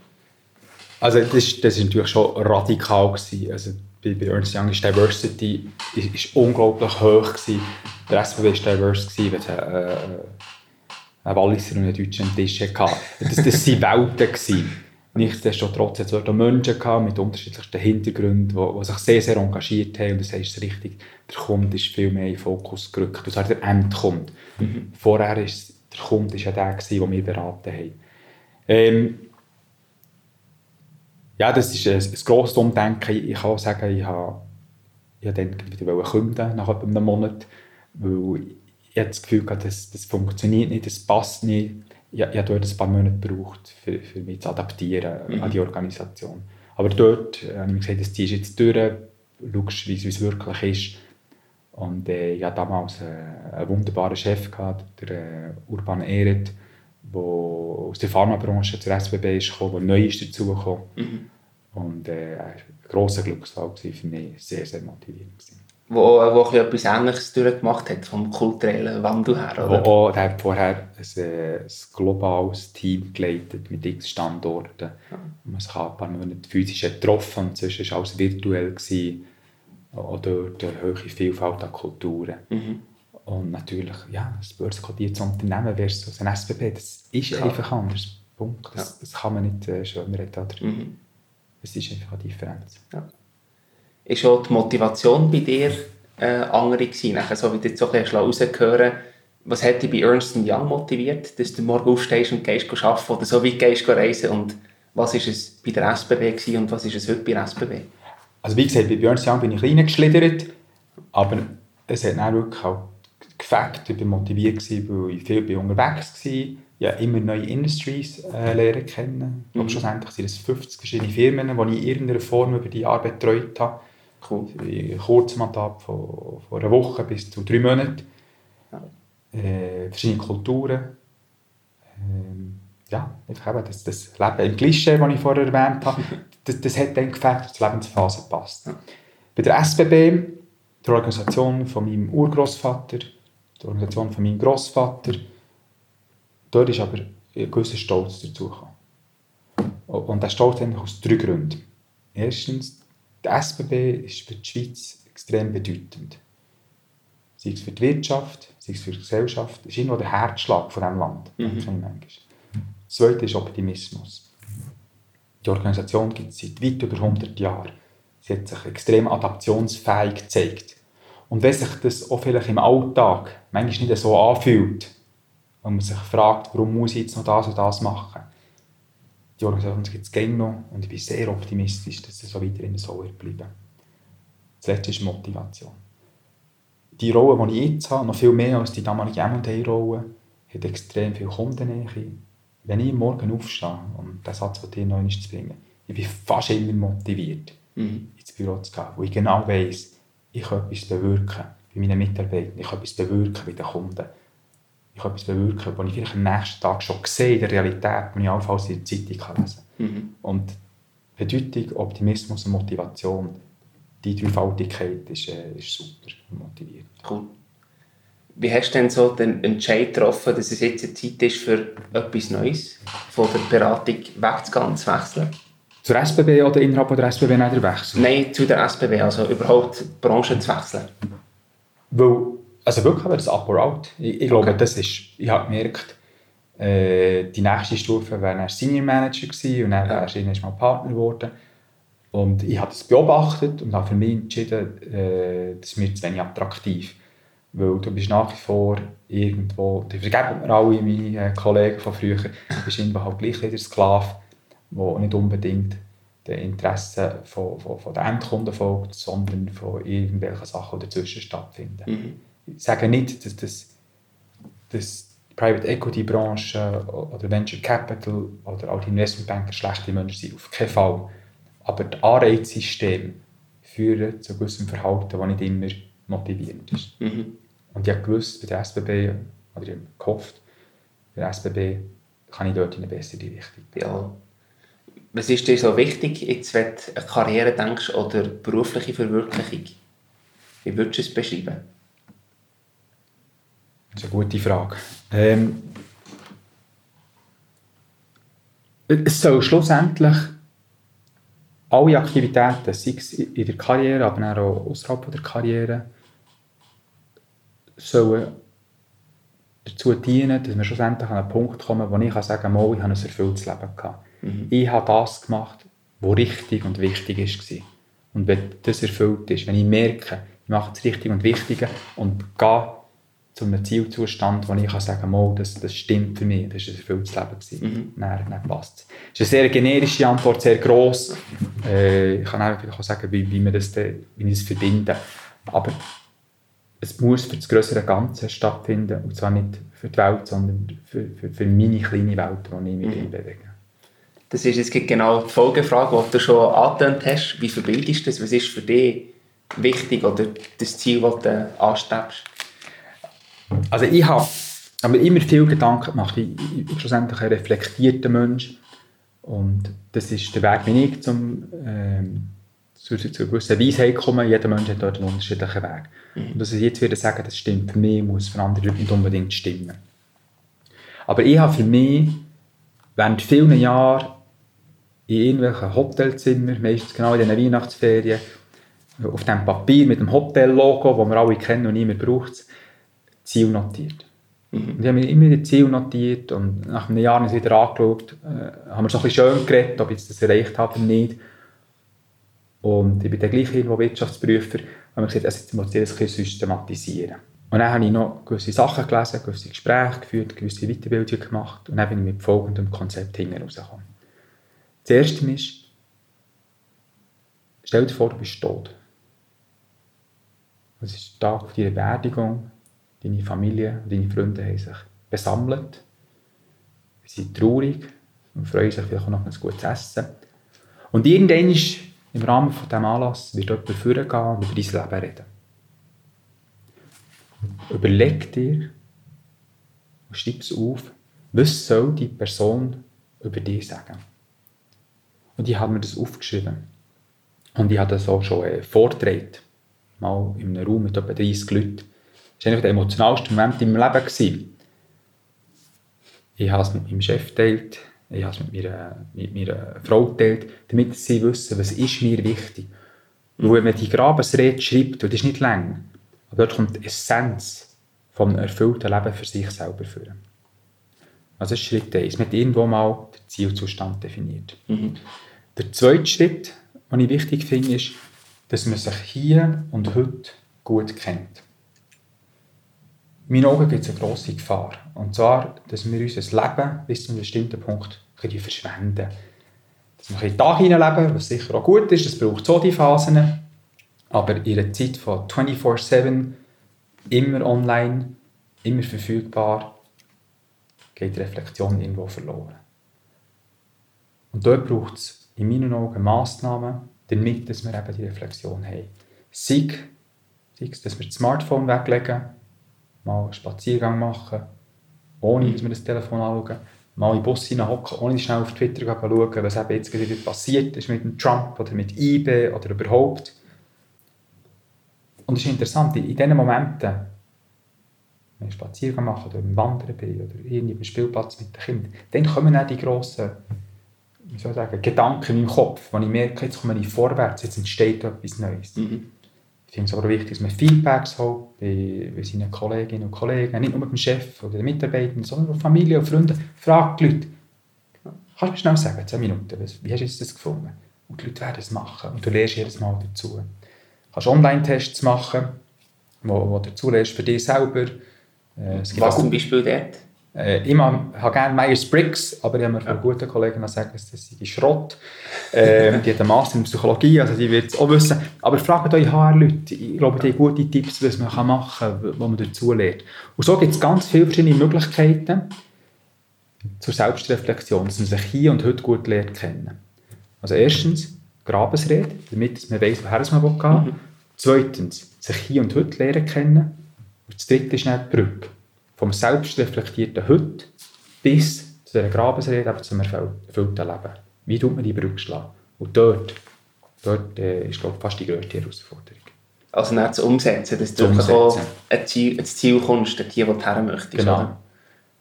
Also das, ist natürlich schon radikal gewesen. Also bei, bei Ernst Young ist Diversity ist, ist unglaublich hoch gewesen. Der SBB war diverse gewesen, wenn es äh, ein Walliser und ein Deutscher am Tisch hatte. Das, das waren Welten gewesen. Nichtsdestotrotz hat es dort auch Menschen gehabt mit unterschiedlichsten Hintergründen, die, die sich sehr, sehr engagiert haben. Und das heißt richtig, der Kunde ist viel mehr in den Fokus gerückt. Und zwar der Endkunde. Vorher war der Kunde ist ja der, gewesen, den wir beraten haben. Ähm, ja, das ist ein, ein grosses Umdenken. Ich, kann auch sagen, ich habe, ich habe dann wieder kündigen nach einem Monat, weil ich das Gefühl hatte, das, das funktioniert nicht, das passt nicht. Ich, ich habe dort ein paar Monate gebraucht, für, für mich zu adaptieren an die Organisation. Aber dort äh, habe ich gesagt, das ziehst du jetzt durch, schaust, wie es- wie es wirklich ist. Und äh, ich hatte damals äh, einen wunderbaren Chef, gehabt, der äh, Urban Ehret, der aus der Pharmabranche zur SBB ist gekommen, der neu ist dazugekommen. Und äh, er ein grosser Glücksfall für mich, sehr, sehr motivierend. Gewesen. Wo, wo bisschen etwas Ähnliches durchgemacht hat, vom kulturellen Wandel her, oder? Auch, der hat vorher ein, äh, ein globales Team geleitet mit x Standorten. wo Man sich ein paar Monate physisch getroffen und sonst war alles virtuell. Gewesen. Auch dort eine hohe Vielfalt an Kulturen. Mhm. Und natürlich, ja, ein börsenkodiertes Unternehmen versus ein SBB, das ist Klar. einfach anders. Punkt. Das, das kann man nicht äh, schöner reden. oder? Mhm. Es ist einfach eine Differenz. ist auch die Motivation bei dir äh, andere gewesen? Nachher, so wie du jetzt so ein bisschen rausgehört was hat dich bei Ernst Young motiviert, dass du morgen aufstehst und gehst arbeiten oder so weit gehst reisen und was ist es bei der SBB und was ist es heute bei der SBB? Also wie gesagt, bei Björn Young bin ich reingeschlittert, aber es hat dann wirklich auch gefällt. Ich war motiviert, gewesen, weil ich viel bin unterwegs war. Ich habe immer neue Industries äh, lernen kennen. Ich glaube, schlussendlich sind es 50 verschiedene Firmen, die ich in irgendeiner Form über die Arbeit betreut habe. Cool. In kurzem Mandat von, von einer Woche bis zu drei Monaten. Äh, verschiedene Kulturen. Ähm, ja, einfach eben das, das Leben im Klischee, das ich vorher erwähnt habe, das, das hat dann gefällt, dass die Lebensphase passt. Bei der SBB, der Organisation von meinem Urgroßvater, der Organisation von meinem Großvater, dort ist aber ein gewisser Stolz dazugekommen. Und der Stolz eigentlich aus drei Gründen. Erstens, die SBB ist für die Schweiz extrem bedeutend. Sei es für die Wirtschaft, sei es für die Gesellschaft. Es ist irgendwo der Herzschlag von diesem Land. Mhm. Das Zweite ist Optimismus. Die Organisation gibt es seit weit über 100 Jahren. Sie hat sich extrem adaptionsfähig gezeigt. Und wenn sich das auch vielleicht im Alltag manchmal nicht so anfühlt, wenn man sich fragt, warum muss ich jetzt noch das und das machen, die Organisation gibt es gerne noch und ich bin sehr optimistisch, dass es so weiterhin so wird bleiben. Das Letzte ist Motivation. Die Rolle, die ich jetzt habe, noch viel mehr als die damalige M&A-Rolle, hat extrem viel Kundennähe. Wenn ich morgen aufstehe, um den Satz von dir noch zu bringen, ich bin fast immer motiviert, Mhm. ins Büro zu gehen, wo ich genau weiss, ich kann etwas bewirken bei meinen Mitarbeitern, ich kann etwas bewirken bei den Kunden. Ich kann etwas bewirken, was ich vielleicht am nächsten Tag schon sehe in der Realität, die ich allenfalls in der Zeitung lesen kann. Mhm. Und Bedeutung, Optimismus und Motivation, die Dreifaltigkeit ist, äh, ist super motiviert. Cool. Wie hast du denn so den Entscheid getroffen, dass es jetzt eine Zeit ist für etwas Neues, von der Beratung und zu wechseln? Zur SBB oder innerhalb der SBB nicht der Wechsel? Nein, zu der SBB, also überhaupt die Branche zu wechseln. Weil, also wirklich aber das Up or Out. Ich, ich glaube, Okay. das ist, ich habe gemerkt, äh, die nächste Stufe wäre dann Senior Manager gewesen und dann Ja. wärst du irgendwann mal Partner geworden. Und ich habe das beobachtet und habe für mich entschieden, äh, das ist mir zu wenig attraktiv. Weil du bist nach wie vor irgendwo, die vergeben mir alle meine äh, Kollegen von früher, du bist irgendwo halt gleich wieder Sklave, der nicht unbedingt den Interessen von, von, von den Endkunden folgt, sondern von irgendwelchen Sachen, die dazwischen stattfinden. Mhm. Ich sage nicht, dass, das, dass die Private Equity Branche oder Venture Capital oder auch die Investmentbanker schlechte Menschen sind, auf keinen Fall. Aber die Anreizsysteme führen zu gewissem Verhalten, das nicht immer motivierend ist. Mhm. Und ich habe gewusst, bei der SBB, oder ich habe gehofft, bei der SBB kann ich dort in eine bessere Richtung. Ja. Was ist dir so wichtig, jetzt, wenn du an Karriere denkst oder berufliche Verwirklichung? Wie würdest du es beschreiben? Das ist eine gute Frage. Ähm, es soll schlussendlich alle Aktivitäten, sei es in der Karriere, aber auch außerhalb der Karriere, sollen dazu dienen, dass wir schlussendlich an einen Punkt kommen, wo ich sagen kann, ich habe ein erfülltes Leben gehabt. Ich habe das gemacht, was richtig und wichtig war. Und wenn das erfüllt ist, wenn ich merke, ich mache das Richtige und Wichtige und gehe zu einem Zielzustand, wo ich kann sagen kann, das, das stimmt für mich, das war ein erfülltes Leben. Gewesen. Dann, dann passt es. Das ist eine sehr generische Antwort, sehr gross. Äh, ich kann auch sagen, wie, wie, wir das, dann- wie das verbinde. Aber es muss für das größere Ganze stattfinden. Und zwar nicht für die Welt, sondern für, für, für meine kleine Welt, in der ich mich mhm. bewege. Das ist jetzt genau die Folgefrage, die du schon angetönt hast. Wie verbildest du das? Was ist für dich wichtig oder das Ziel, das du anstrebst? Also ich habe aber immer viel Gedanken gemacht. Ich, bin schlussendlich ein reflektierter Mensch. Und das ist der Weg, wie ich zum, ähm, zu, zu gewissen Weisheit komme. Jeder Mensch hat dort einen unterschiedlichen Weg. Und dass ich jetzt wieder sagen, das stimmt für mich, muss für andere Leute nicht unbedingt stimmen. Aber ich habe für mich während vielen Jahren in irgendwelchen Hotelzimmern, meistens genau in diesen Weihnachtsferien, auf dem Papier mit dem Hotel-Logo, das wir alle kennen und niemand braucht Ziel notiert. Und ich habe mir immer die Ziel notiert und nach einem Jahr wieder angeschaut, äh, haben wir so ein bisschen schön geredet, ob ich das erreicht habe oder nicht. Und ich bin dann gleich irgendwo Wirtschaftsprüfer, habe mir gesagt, also jetzt muss ich das ein bisschen systematisieren. Und dann habe ich noch gewisse Sachen gelesen, gewisse Gespräche geführt, gewisse Weiterbildungen gemacht und dann bin ich mit folgendem Konzept hinten rausgekommen. Das erste ist, stell dir vor, du bist tot. Es ist der Tag deiner Beerdigung, deine Familie und deine Freunde haben sich besammelt, sie sind traurig und freuen sich vielleicht auch noch ein gutes Essen. Und irgendwann ist im Rahmen von diesem Anlass wird jemand vorgehen und über dein Leben reden. Überleg dir und schreib es auf, was soll die Person über dich sagen. Und ich habe mir das aufgeschrieben. Und ich habe das auch schon äh, vorgetragen. Mal in einem Raum mit etwa 30 Leuten. Das war der emotionalsten Momente in meinem Leben. Gewesen. Ich habe es mit meinem Chef geteilt, ich habe es mit meiner, mit meiner Frau geteilt, damit sie wissen, was ist mir wichtig. Und wenn man die Grabesrede schreibt, und das ist nicht lang, aber dort kommt die Essenz vom erfüllten Leben für sich selber führen. Also das ist Schritt 1. Man hat irgendwo mal den Zielzustand definiert. Mhm. Der zweite Schritt, den ich wichtig finde, ist, dass man sich hier und heute gut kennt. In meinen Augen gibt es eine grosse Gefahr. Und zwar, dass wir unser Leben bis zu einem bestimmten Punkt ein verschwenden. Dass wir ein bisschen Tag hineinleben, was sicher auch gut ist, das braucht so die Phasen. Aber in einer Zeit von 24-7, immer online, immer verfügbar, geht die Reflexion irgendwo verloren. Und dort braucht es in meinen Augen Massnahmen, damit dass wir eben die Reflexion haben. Sei, sei es, dass wir das Smartphone weglegen, mal einen Spaziergang machen, ohne dass wir das Telefon anschauen, mal in den Bus hineinhocken, ohne schnell auf Twitter schauen, was eben jetzt gerade passiert ist mit dem Trump oder mit eBay oder überhaupt. Und es ist interessant, in diesen Momenten, wenn ich Spaziergang mache oder im Wandern bin oder irgendwie am Spielplatz mit den Kindern, dann kommen auch die grossen wie soll ich sagen, Gedanken in meinem Kopf, wo ich merke, jetzt komme ich vorwärts, jetzt entsteht etwas Neues. Mhm. Ich finde es aber wichtig, dass man Feedbacks hat bei, bei seinen Kolleginnen und Kollegen, nicht nur mit dem Chef oder den Mitarbeitern, sondern auch Familie und Freunde. Frag die Leute. Kannst du mir schnell sagen, 10 Minuten, wie hast du das gefunden? Und die Leute werden es machen und du lernst jedes Mal dazu. Du kannst Online-Tests machen, wo, wo du dazu lernst für dich selber. Äh, Was zum Beispiel dort? Äh, ich habe gerne Myers-Briggs, aber ich habe mir von ja. guten Kollegen gesagt, dass das die Schrott. Äh, die hat einen Master in Psychologie, also die wird es auch wissen. Aber fragt euch HR-Leute, ich glaube, die haben gute Tipps, was man machen kann, was man dazu lernt. Und so gibt es ganz viele verschiedene Möglichkeiten zur Selbstreflexion, dass man sich hier und heute gut lernt kennen. Also erstens Grabesrede, damit man weiß, woher man gehen will. Mhm. Zweitens, sich hier und heute lernen kennen. Und das dritte ist dann die Brücke vom selbstreflektierten Heute bis zu der Grabesrede, eben zum erfüllten Leben. Wie tut man die Brücke schlagen? Und dort, dort äh, ist glaube ich, fast die größte Herausforderung. Also nicht zu umsetzen, dass du wirklich auch ein Ziel, ein Ziel kommst, dorthin, wo du her möchtest. Genau.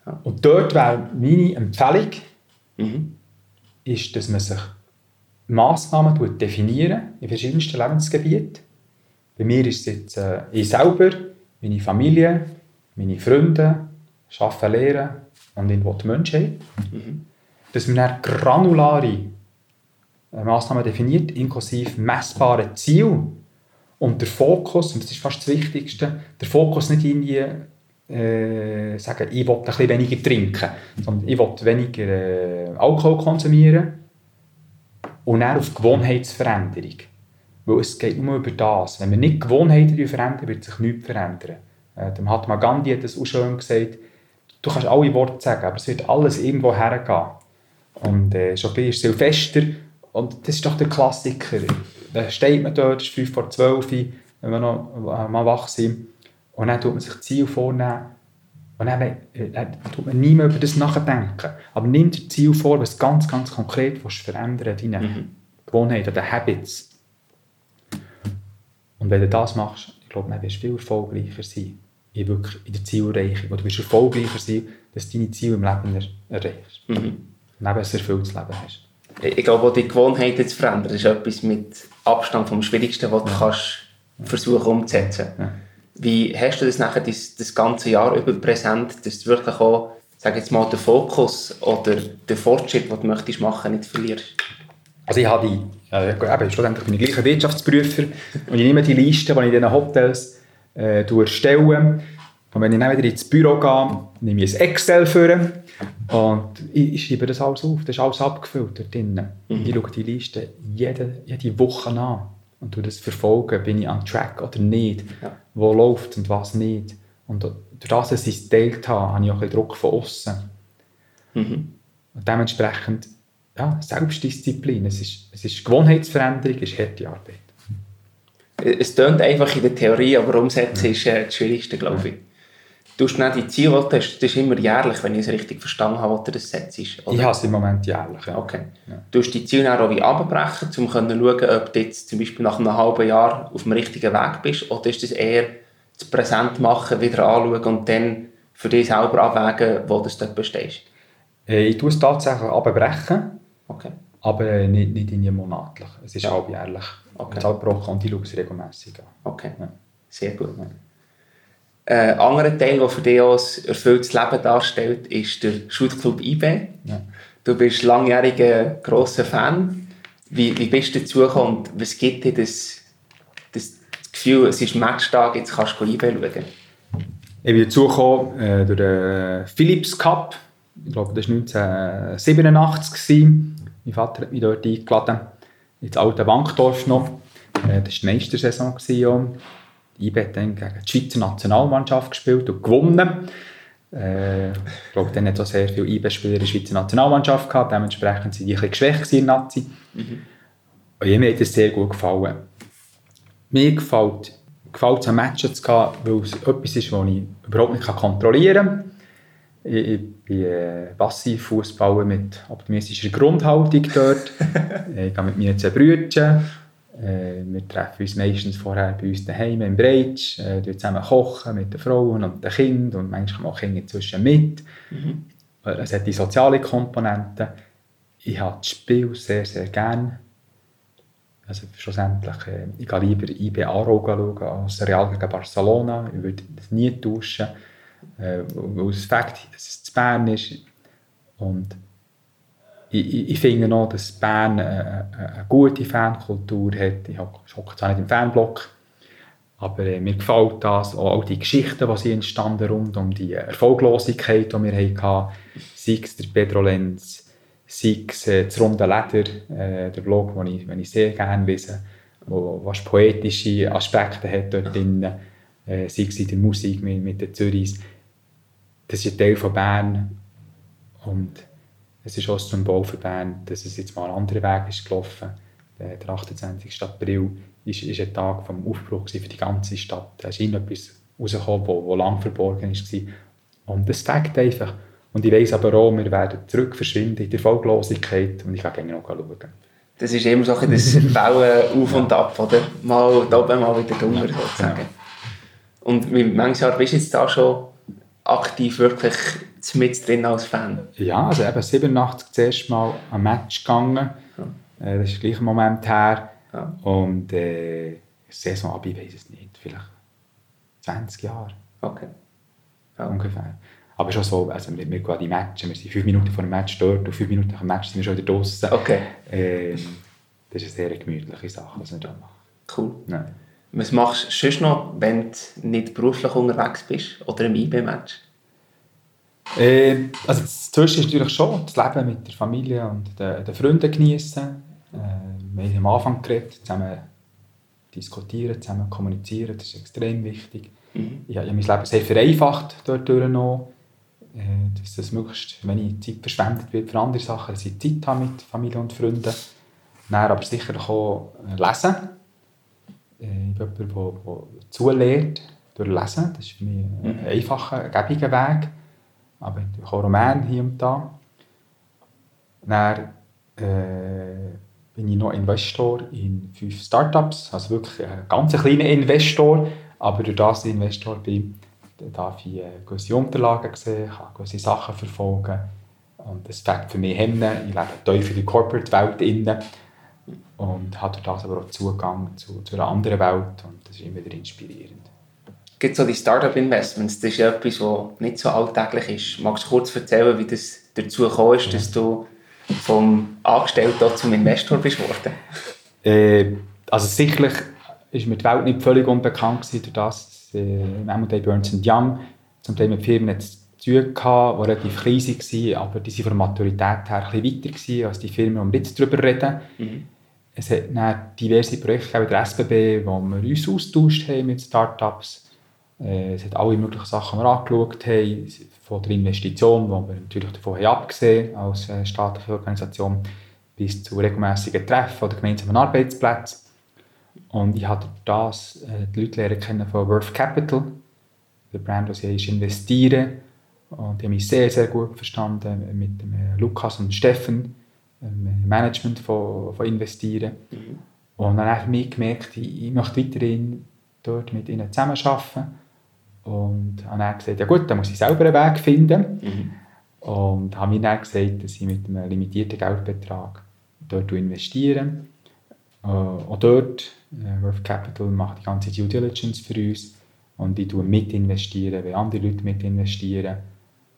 Ja. Und dort wäre meine Empfehlung, mhm. ist, dass man sich Massnahmen definieren in verschiedensten Lebensgebieten. Bei mir ist es jetzt äh, ich selber, meine Familie, meine Freunde, arbeiten, lehren und irgendwo die Menschheit. Mhm. Dass man dann granulare äh, Massnahmen definiert, inklusive messbare Ziele. Und der Fokus, und das ist fast das Wichtigste, der Fokus nicht irgendwie äh, sagen, ich will ein bisschen weniger trinken, sondern ich will weniger äh, Alkohol konsumieren und dann auf Gewohnheitsveränderung. Weil es geht nur über das. Wenn wir nicht Gewohnheiten verändern, wird sich nichts verändern. Äh, dem Mahatma Gandhi hat das auch schön gesagt, du kannst alle Worte sagen, aber es wird alles irgendwo hergehen. Und äh, schon ist Silvester und das ist doch der Klassiker. Da steht man dort, es ist 5 vor 12 wenn wir noch äh, mal wach sind. Und dann tut man sich Ziel vornehmen. Und dann, äh, dann tut man nie mehr über das nachdenken. Aber nimm dir Ziel vor, was ganz, ganz konkret willst verändern deine mhm. Gewohnheiten, deine Habits. Und wenn du das machst, ich glaube, dann wirst du viel erfolgreicher sein in, wirklich in der Zielerreichung. Oder du wirst erfolgreicher sein, dass du deine Ziele im Leben erreichst. Mhm. Und eben ein erfülltes Leben hast. Ich glaube, auch die Gewohnheiten zu verändern, ist etwas mit Abstand vom Schwierigsten, was du ja. kannst versuchen umzusetzen. Ja. Wie hast du das nachher das, das ganze Jahr über präsent, dass du wirklich auch, sag jetzt mal, den Fokus oder den Fortschritt, den du möchtest machen, nicht verlierst? Also ich habe die, äh, eben, schlussendlich bin ich gleicher Wirtschaftsprüfer und ich nehme die Liste, die ich in diesen Hotels äh, erstellen. Und wenn ich dann wieder ins Büro gehe, nehme ich ein Excel für und ich, schreibe das alles auf. Das ist alles abgefüllt dort drinnen. Mhm. Ich schaue die Liste jede, jede Woche an und tue das verfolgen. Bin ich an Track oder nicht? Ja. Wo läuft und was nicht? Und durch das, dass ich es geteilt habe, habe ich auch ein bisschen Druck von außen. Mhm. Und dementsprechend ja, Selbstdisziplin. Es ist, es ist Gewohnheitsveränderung, es ist harte Arbeit es tönt einfach in der Theorie, aber umsetzen ist äh, das Schwierigste, glaube ich. Du hast nicht die Ziele, die du hast, das ist immer jährlich, wenn ich es richtig verstanden habe, was du das setzt. Oder? Ich habe es im Moment jährlich, ja. Okay. Ja. Du hast die Ziele auch wie abbrechen, um zu schauen, ob du jetzt zum Beispiel nach einem halben Jahr auf dem richtigen Weg bist, oder ist das eher das Präsent machen, wieder anschauen und dann für dich selber abwägen, wo du dort bestehst? Äh, ich tue es tatsächlich abbrechen, Okay. aber nicht, nicht in monatlich. Es ist halbjährlich. Okay. Okay. abgebrochen und ich schaue es regelmäßig an. Okay. Ja. Sehr gut. Ein äh, anderer Teil, der für dich auch ein erfülltes Leben darstellt, ist der Shootclub IB. Ja. Du bist langjähriger grosser Fan. Wie, wie bist du dazu gekommen und was gibt dir das, das Gefühl, es ist Matchtag, jetzt kannst du IB schauen? Ich bin dazugekommen äh, durch den Philips Cup. Ich glaube, das war 1987. Gewesen. Mein Vater hat mich dort eingeladen. Ins alte Bankdorf noch. Äh, das war die Meistersaison. gewesen, IB hat dann gegen die Schweizer Nationalmannschaft gespielt und gewonnen. Äh, ich glaube, dann hat auch sehr viele IB-Spieler in der Schweizer Nationalmannschaft gehabt. Dementsprechend sind die ein bisschen geschwächt in Nazi. Und mir hat das sehr gut gefallen. Mir gefällt, gefällt es, an Matchen zu gehen, weil es etwas ist, das ich überhaupt nicht kontrollieren kann. Ich, bin äh, Passivfußballer mit optimistischer Grundhaltung dort. Äh, ich gehe mit meinen zwei Brüdern. Äh, wir treffen uns meistens vorher bei uns daheim im Breitsch, äh, zusammen kochen mit den Frauen und den Kindern und manchmal auch Kinder inzwischen mit. Äh, Es hat die soziale Komponente. Ich habe das Spiel sehr, sehr gerne. Also schlussendlich, äh, ich gehe lieber IB Aarau schauen als Real gegen Barcelona. Ich würde das nie tauschen, äh, weil es Fakt, dass es zu Bern ist. Und ich, ich, ich finde noch, dass Bern eine, eine, eine gute Fankultur hat. Ich hocke zwar nicht im Fanblock, aber äh, mir gefällt das, auch all die Geschichten, die sie entstanden rund um die Erfolglosigkeit, die wir hatten, sei es der Pedro Lenz, sei es äh, das runde Leder, äh, der Blog, den ich, den ich sehr gerne lese, wo was poetische Aspekte hat dort drin, äh, sei es in der Musik mit, mit den Zürichs. Das ist ein Teil von Bern und es ist auch ein Symbol für Bern, dass es jetzt mal einen anderen Weg ist gelaufen. Der, der 28. April ist, ist ein Tag vom Aufbruch gewesen für die ganze Stadt. Da ist irgendetwas rausgekommen, wo, wo lang verborgen war. Und das fängt einfach. Und ich weiss aber auch, wir werden zurück verschwinden in der Erfolglosigkeit und ich kann gerne noch schauen. Das ist immer so ein das Wellen auf und ab, oder? Mal da oben, mal wieder drunter, sozusagen. Und wie manches Jahr bist du jetzt da schon aktiv wirklich mit drin als Fan? Ja, also eben 87 das erste Mal ein Match gegangen. Äh, das ist gleich ein Moment her. Ja. Und äh, Saison ab, ich weiß es nicht, vielleicht 20 Jahre Okay. Ja. ungefähr. Aber schon so, also wir, wir gehen die Matches, wir sind fünf Minuten vor dem Match dort und fünf Minuten nach dem Match sind wir schon wieder draußen. Okay, Ähm, das ist eine sehr gemütliche Sache, was wir da machen. cool. Nein. Was machst du sonst noch, wenn du nicht beruflich unterwegs bist oder im IB-Match? Äh, also das Zuerste ist natürlich schon das Leben mit der Familie und den, den Freunden genießen. Äh, wir haben am Anfang geredet, zusammen diskutieren, zusammen kommunizieren, das ist extrem wichtig. Mhm. Ich habe mein Leben sehr vereinfacht dort noch, äh, dass das möglichst wenig Zeit verschwendet wird für andere Sachen, dass ich Zeit habe mit Familie und Freunden. Dann aber sicherlich auch lesen. Jemand, der, der zulehrt durch Lesen. Das ist für mich ein einfacher, gäbiger Weg. Aber natürlich auch Roman hier und da. Dann äh, bin ich noch Investor in fünf Startups. Also wirklich ein ganz kleiner Investor. Aber durch das ich Investor bin, darf ich äh, gewisse Unterlagen sehen, kann gewisse Sachen verfolgen. Und das fängt für mich Hemden. Ich lebe tief in der Corporate-Welt und durch das aber auch Zugang zu, zu einer anderen Welt. Und das ist immer wieder inspirierend. Gibt so die Startup-Investments, das ist ja etwas, was nicht so alltäglich ist. Magst du kurz erzählen, wie das dazu gekommen ist, dass du vom Angestellten zum Investor bist worden? Äh, also sicherlich ist mir die Welt nicht völlig unbekannt gewesen, durch das, äh, im M&A Burns Young zum Teil mit Firmen zu tun hatten, die relativ klein waren, aber die waren von der Maturität her ein bisschen weiter gewesen, als die Firmen, wo wir jetzt darüber reden. Es hat dann diverse Projekte gegeben, der SBB, wo wir uns austauscht haben mit Startups. Äh, Es hat alle möglichen Sachen, die wir angeschaut haben, von der Investition, wo wir natürlich davon haben abgesehen als äh, staatliche Organisation, bis zu regelmäßigen Treffen oder gemeinsamen Arbeitsplätzen. Und ich habe das äh, die Leute lernen kennen von Worth Capital, der Brand, das ist investieren. Und die haben mich sehr, sehr gut verstanden mit dem Lukas und Steffen, Management von, von investieren. Und dann habe ich gemerkt, ich, ich möchte weiterhin dort mit ihnen zusammenarbeiten. Und habe dann gesagt, ja gut, dann muss ich selber einen Weg finden. Und habe mir dann gesagt, dass ich mit einem limitierten Geldbetrag dort investiere. Äh, auch dort, äh, Worth Capital macht die ganze Due Diligence für uns und ich tue mit investieren, wenn andere Leute mit investieren.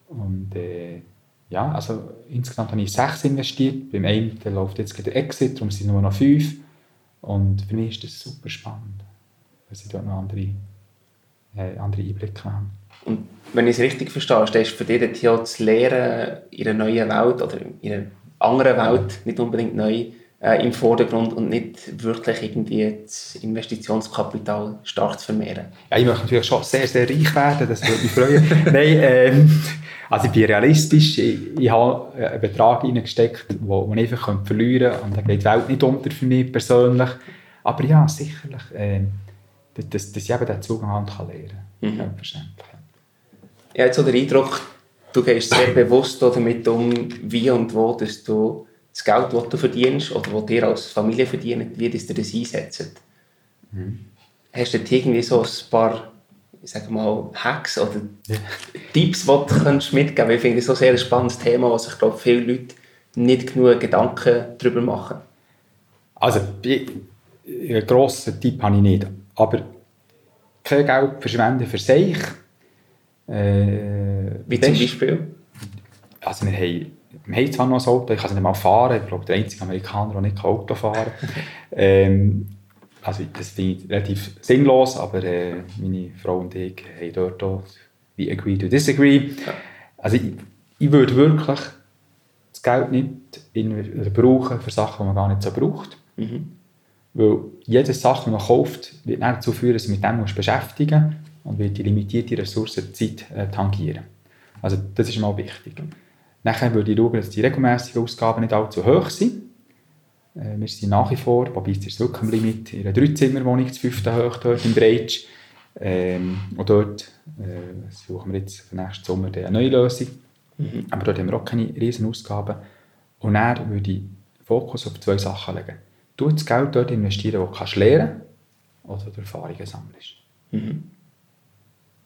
Und äh, ja, also insgesamt habe ich sechs investiert. Beim einen der läuft jetzt der Exit, darum sind es nur noch fünf. Und für mich ist das super spannend, weil sie dort noch andere, äh, andere Einblicke haben. Und wenn ich es richtig verstehe, ist für dich hier das Lehren in einer neuen Welt oder in einer anderen Welt, nicht unbedingt neu, äh, im Vordergrund und nicht wirklich irgendwie das Investitionskapital stark zu vermehren. Ja, ich möchte natürlich schon sehr, sehr reich werden, das würde mich freuen. Nein, ähm, also ich bin realistisch, ich, ich habe einen Betrag reingesteckt, den man einfach verlieren könnte und da geht die Welt nicht unter für mich persönlich. Aber ja, sicherlich, äh, dass, dass ich eben den Zugang lernen kann, mhm. selbstverständlich. Ich habe so den Eindruck, du gehst sehr bewusst damit um, wie und wo dass du das Geld, das du verdienst oder das dir als Familie verdient, wie dass du das einsetzt. Mhm. Hast du irgendwie so ein paar ich sage mal, Hacks oder ja. Tipps, die du könntest mitgeben könntest? Ich finde es so sehr ein spannendes Thema, was sich, glaube viele Leute nicht genug Gedanken darüber machen. Also, einen grossen Tipp habe ich nicht. Aber kein Geld verschwenden für sich. Äh, Wie zum Beispiel? Also, wir haben wir haben zwar noch ein Auto, ich kann es nicht mal fahren, ich glaube, der einzige Amerikaner, der nicht Auto fahren kann. ähm, also das finde ich relativ sinnlos, aber äh, meine Frau und ich haben dort auch wie agree to disagree. Also ich, ich würde wirklich das Geld nicht in, brauchen für Sachen, die man gar nicht so braucht. Mhm. Weil jede Sache, die man kauft, wird dazu führen, dass man mit dem muss beschäftigen muss und wird die limitierte Ressourcen Zeit äh, tangieren. Also das ist mal wichtig. Nachher würde ich schauen, dass die regelmäßigen Ausgaben nicht allzu hoch sind. Äh, wir sind nach wie vor, wobei es ist wirklich am Limit, in einer Dreizimmerwohnung zu fünften hoch dort in Breitsch. Ähm, und dort äh, suchen wir jetzt für nächsten Sommer eine neue Lösung. Mhm. Aber dort haben wir auch keine riesen Ausgaben. Und dann würde ich Fokus auf zwei Sachen legen. Du das Geld dort investieren, wo du lernen kannst oder Erfahrungen sammelst. Mhm.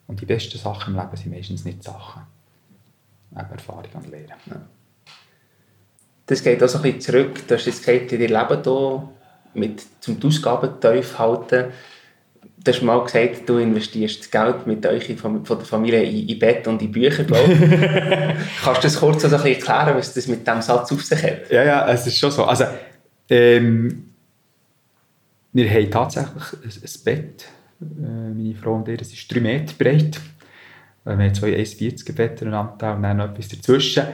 Und die besten Sachen im Leben sind meistens nicht Sachen eben Erfahrung und Lehren. Ja. Das geht auch so ein bisschen zurück. Du hast jetzt gesagt, in deinem Leben hier mit zum Ausgaben tief halten. Du hast mal gesagt, du investierst das Geld mit euch von der Familie in, in Bett und in Bücher, glaube. Kannst du das kurz so ein bisschen erklären, was das mit diesem Satz auf sich hat? Ja, ja, es ist schon so. Also, ähm, wir haben tatsächlich ein, Bett, äh, meine Frau und ich, das ist drei Meter breit. Wir haben zwei 1,40 Betten und dann noch etwas dazwischen.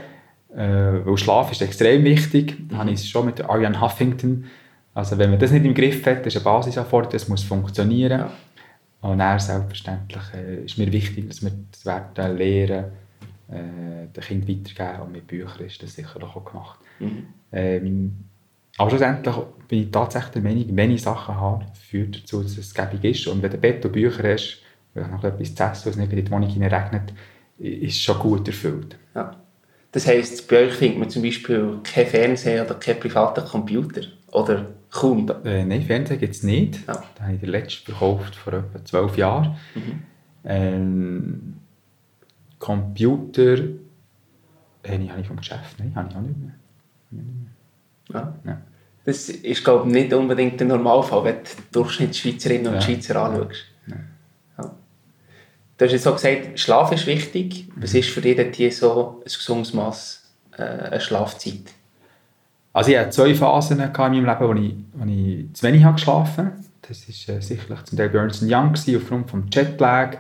Äh, weil Schlaf ist extrem wichtig. Da habe ich es schon mit Ariane Huffington. Also wenn man das nicht im Griff hat, ist eine Basisanforderung, das muss funktionieren. Ja. Und dann selbstverständlich äh, ist mir wichtig, dass wir das Wert lehren, äh, den Kind weitergeben und mit Büchern ist das sicher auch gemacht. Mhm. Ähm, aber schlussendlich bin ich tatsächlich der Meinung, wenn ich Sachen habe, führt dazu, dass es gäbig ist. Und wenn du Bett und Bücher hast, wenn noch etwas zu essen, was nicht in die Wohnung regnet, ist schon gut erfüllt. Ja. Das heisst, bei euch findet man zum Beispiel kein Fernseher oder keinen privaten Computer? Oder kaum? Äh, nein, Fernseher gibt es nicht. Ja. Den habe ich den letzten verkauft vor etwa zwölf Jahren. Mhm. Ähm, Computer äh, habe ich vom Geschäft, nein, habe ich auch nicht mehr. Nicht mehr. Ja. ja. Das ist, glaube ich, nicht unbedingt der Normalfall, wenn du Durchschnittsschweizerinnen und ja. Schweizer anschaust. Du hast jetzt auch gesagt, Schlaf ist wichtig. Was ist für dich denn hier so ein gesundes Maß, äh, eine Schlafzeit? Also ich hatte zwei Phasen in meinem Leben, wo ich, wo ich zu wenig habe geschlafen habe. Das war äh, sicherlich zum Teil Burns Young aufgrund des Jetlag.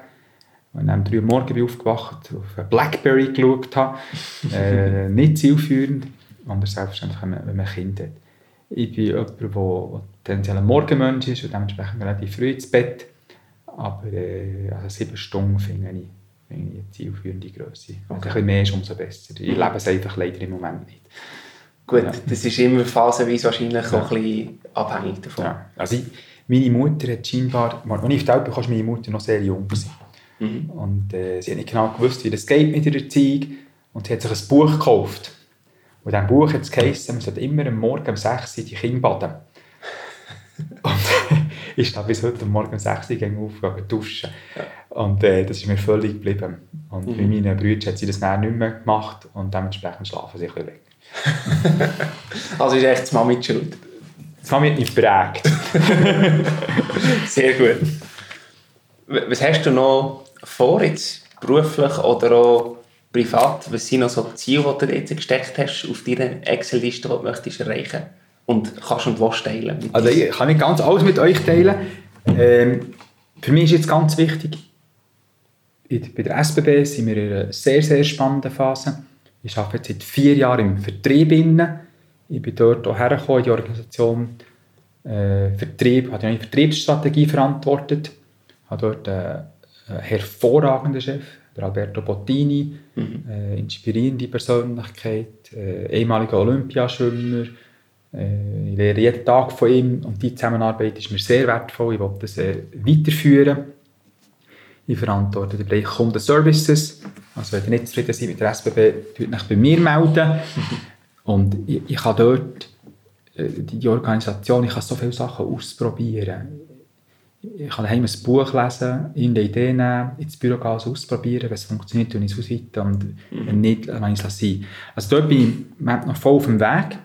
Als ich um 3 Uhr morgens bin aufgewacht auf eine Blackberry geschaut habe. äh, nicht zielführend. Und selbstverständlich, wenn man, wenn man ein Kind hat. Ich bin jemand, der tendenziell ein Morgenmensch ist und dementsprechend relativ früh ins Bett. Aber äh, also sieben Stunden finde ich, finde ich eine zielführende Größe. Okay. Also ein bisschen mehr ist, umso besser. Ich lebe es einfach leider im Moment nicht. Gut, ja. das ist immer phasenweise wahrscheinlich ja. auch ein bisschen abhängig davon. Ja. Also ich, meine Mutter hat scheinbar, als ich auf die bekam, war meine Mutter noch sehr jung. Mhm. Und äh, sie hat nicht genau gewusst, wie das geht mit der Erziehung. Und sie hat sich ein Buch gekauft. Und in diesem Buch hat es geheißen, man sollte immer am Morgen um 6 Uhr die Kinder baden. Und ich stehe bis heute Morgen um 6 Uhr auf, duschen. Und äh, das ist mir völlig geblieben. Und Mhm. bei meinen Brüdern hat sie das dann nicht mehr gemacht und dementsprechend schlafen sie ein bisschen länger. Also ist echt die Mami die schuld. Das hat mich nicht prägt. Sehr gut. Was hast du noch vor, jetzt beruflich oder auch privat? Was sind noch so die Ziele, die du jetzt gesteckt hast auf deiner Excel-Liste, die du möchtest erreichen Und kannst und willst teilen? Also ich kann nicht ganz alles mit euch teilen. Ähm, für mich ist jetzt ganz wichtig, bei der SBB sind wir in einer sehr, sehr spannenden Phase. Ich arbeite jetzt seit vier Jahren im Vertrieb. Innen. Ich bin dort auch hergekommen in die Organisation äh, Vertrieb, habe die Vertriebsstrategie verantwortet, habe dort äh, einen hervorragenden Chef, der Alberto Bottini, äh, inspirierende Persönlichkeit, äh, ehemaliger Olympiaschwimmer. Äh, ich lerne jeden Tag von ihm und die Zusammenarbeit ist mir sehr wertvoll. Ich will das äh, weiterführen. Ich verantworte den Bereich Kundenservices. Also wenn ihr nicht zufrieden seid mit der SBB, euch bei mir melden. Und ich, ich kann dort äh, die, Organisation, ich kann so viele Sachen ausprobieren. Ich kann daheim ein Buch lesen, in die Idee nehmen, ins Büro gehen, es ausprobieren. Wenn es funktioniert, ich es ausweiten und wenn nicht, lasse ich es sein. Also dort bin ich noch voll auf dem Weg.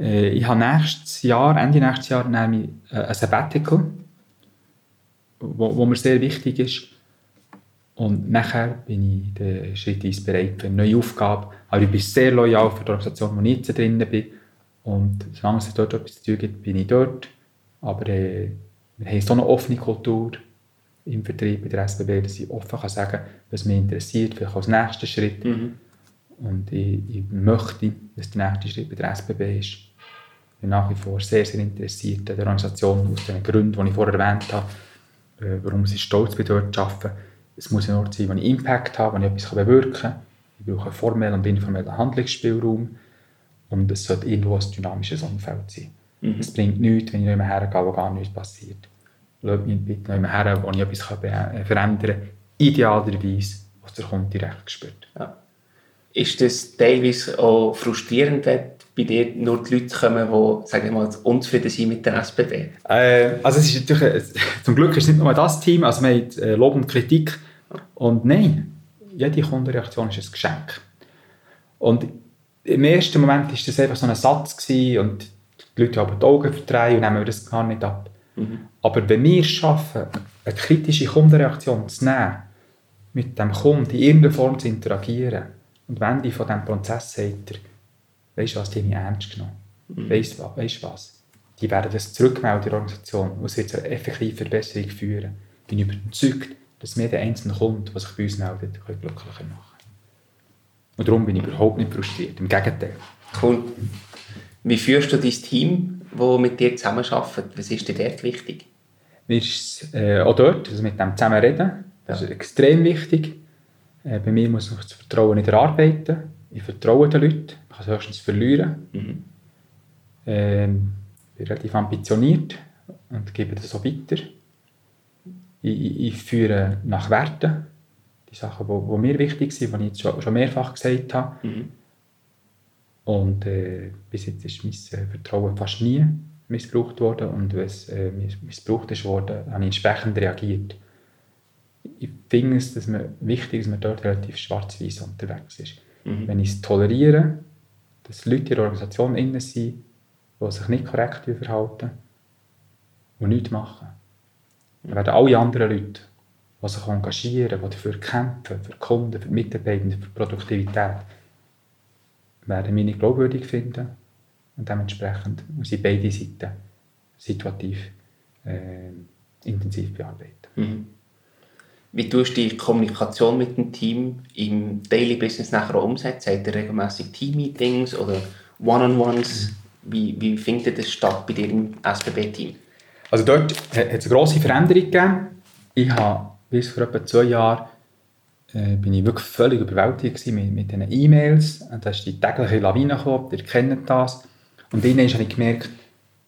Äh, Ich habe nächstes Jahr, Ende nächstes Jahr, nehme ich äh, ein Sabbatical, wo, wo mir sehr wichtig ist. Und nachher bin ich den schrittweise bereit für eine neue Aufgabe. Aber ich bin sehr loyal für die Organisation, wo ich jetzt drin bin. Und solange es dort etwas zu tun gibt, bin ich dort. Aber äh, wir haben so eine offene Kultur im Vertrieb bei der SBB, dass ich offen kann sagen was mich interessiert, vielleicht als nächsten Schritt. Mhm. Und ich, ich möchte, dass der nächste Schritt bei der SBB ist. Bin nach wie vor sehr, sehr interessiert an der Organisation, aus den Gründen, die ich vorher erwähnt habe, äh, warum ich stolz bin, dort zu arbeiten. Es muss ein Ort sein, wo ich Impact habe, wo ich etwas bewirken kann. Ich brauche formellen und informellen Handlungsspielraum. Und es sollte irgendwo ein dynamisches Umfeld sein. Es bringt nichts, wenn ich nicht hergehe, wo gar nichts passiert. Lasst mich bitte nicht mehr her, wo ich etwas äh, verändern kann. Idealerweise, was der Kunde direkt spürt. Ja. Ist das teilweise auch frustrierend, wenn bei dir nur die Leute kommen, die sagen wir mal, unzufrieden sind mit der SBB? Äh, also es ist natürlich, zum Glück ist es nicht nur das Team, also wir haben äh, Lob und Kritik. Und nein, jede Kundenreaktion ist ein Geschenk. Und im ersten Moment war das einfach so ein Satz gewesen und die Leute haben die Augen verdrehen und nehmen das gar nicht ab. Aber wenn wir es schaffen, eine kritische Kundenreaktion zu nehmen, mit dem Kunden in irgendeiner Form zu interagieren und wenn die von diesem Prozess er, weißt du was, die haben mich ernst genommen. Weißt du weißt du was? Die werden das zurückmelden in der Organisation und es wird zu einer effektiven Verbesserung führen. Ich bin überzeugt, dass wir den einzelnen Kunden, der sich bei uns meldet, glücklicher machen Und darum bin ich überhaupt nicht frustriert. Im Gegenteil. Cool. Wie führst du dein Team, das mit dir zusammenarbeitet? Was ist dir dort wichtig? Mir ist äh, auch dort, also mit dem zusammen reden, das ist extrem wichtig. Äh, bei mir muss noch das Vertrauen nicht erarbeiten. Ich vertraue den Leuten, ich kann es höchstens verlieren. Ähm, bin relativ ambitioniert und gebe das so weiter. Ich, ich, ich führe nach Werten, die Sachen, die, die mir wichtig sind, die ich jetzt schon, schon mehrfach gesagt habe. Und äh, bis jetzt ist mein äh, Vertrauen fast nie missbraucht worden und wenn es äh, miss- missbraucht ist worden, habe ich entsprechend reagiert. Ich finde es dass man, wichtig, dass man dort relativ schwarz-weiß unterwegs ist. Wenn ich es toleriere, dass Leute in der Organisation innen sind, die sich nicht korrekt verhalten und nichts machen, dann werden alle anderen Leute, die sich engagieren, die dafür kämpfen, für Kunden, für Mitarbeiter, für Produktivität, werden mich nicht glaubwürdig finden. Und dementsprechend muss ich beide Seiten situativ äh, intensiv bearbeiten. Wie tust du die Kommunikation mit dem Team im Daily Business nachher umsetzen? Habt ihr regelmäßig Team-Meetings oder One-on-Ones? Wie, wie findet das statt bei dir im SBB-Team? Also dort hat es eine grosse Veränderung gegeben. Ich habe bis vor etwa zwei Jahren äh, bin ich wirklich völlig überwältigt mit, mit diesen E-Mails. Und Da ist die tägliche Lawine gekommen, ihr kennt das. Und dann habe ich gemerkt,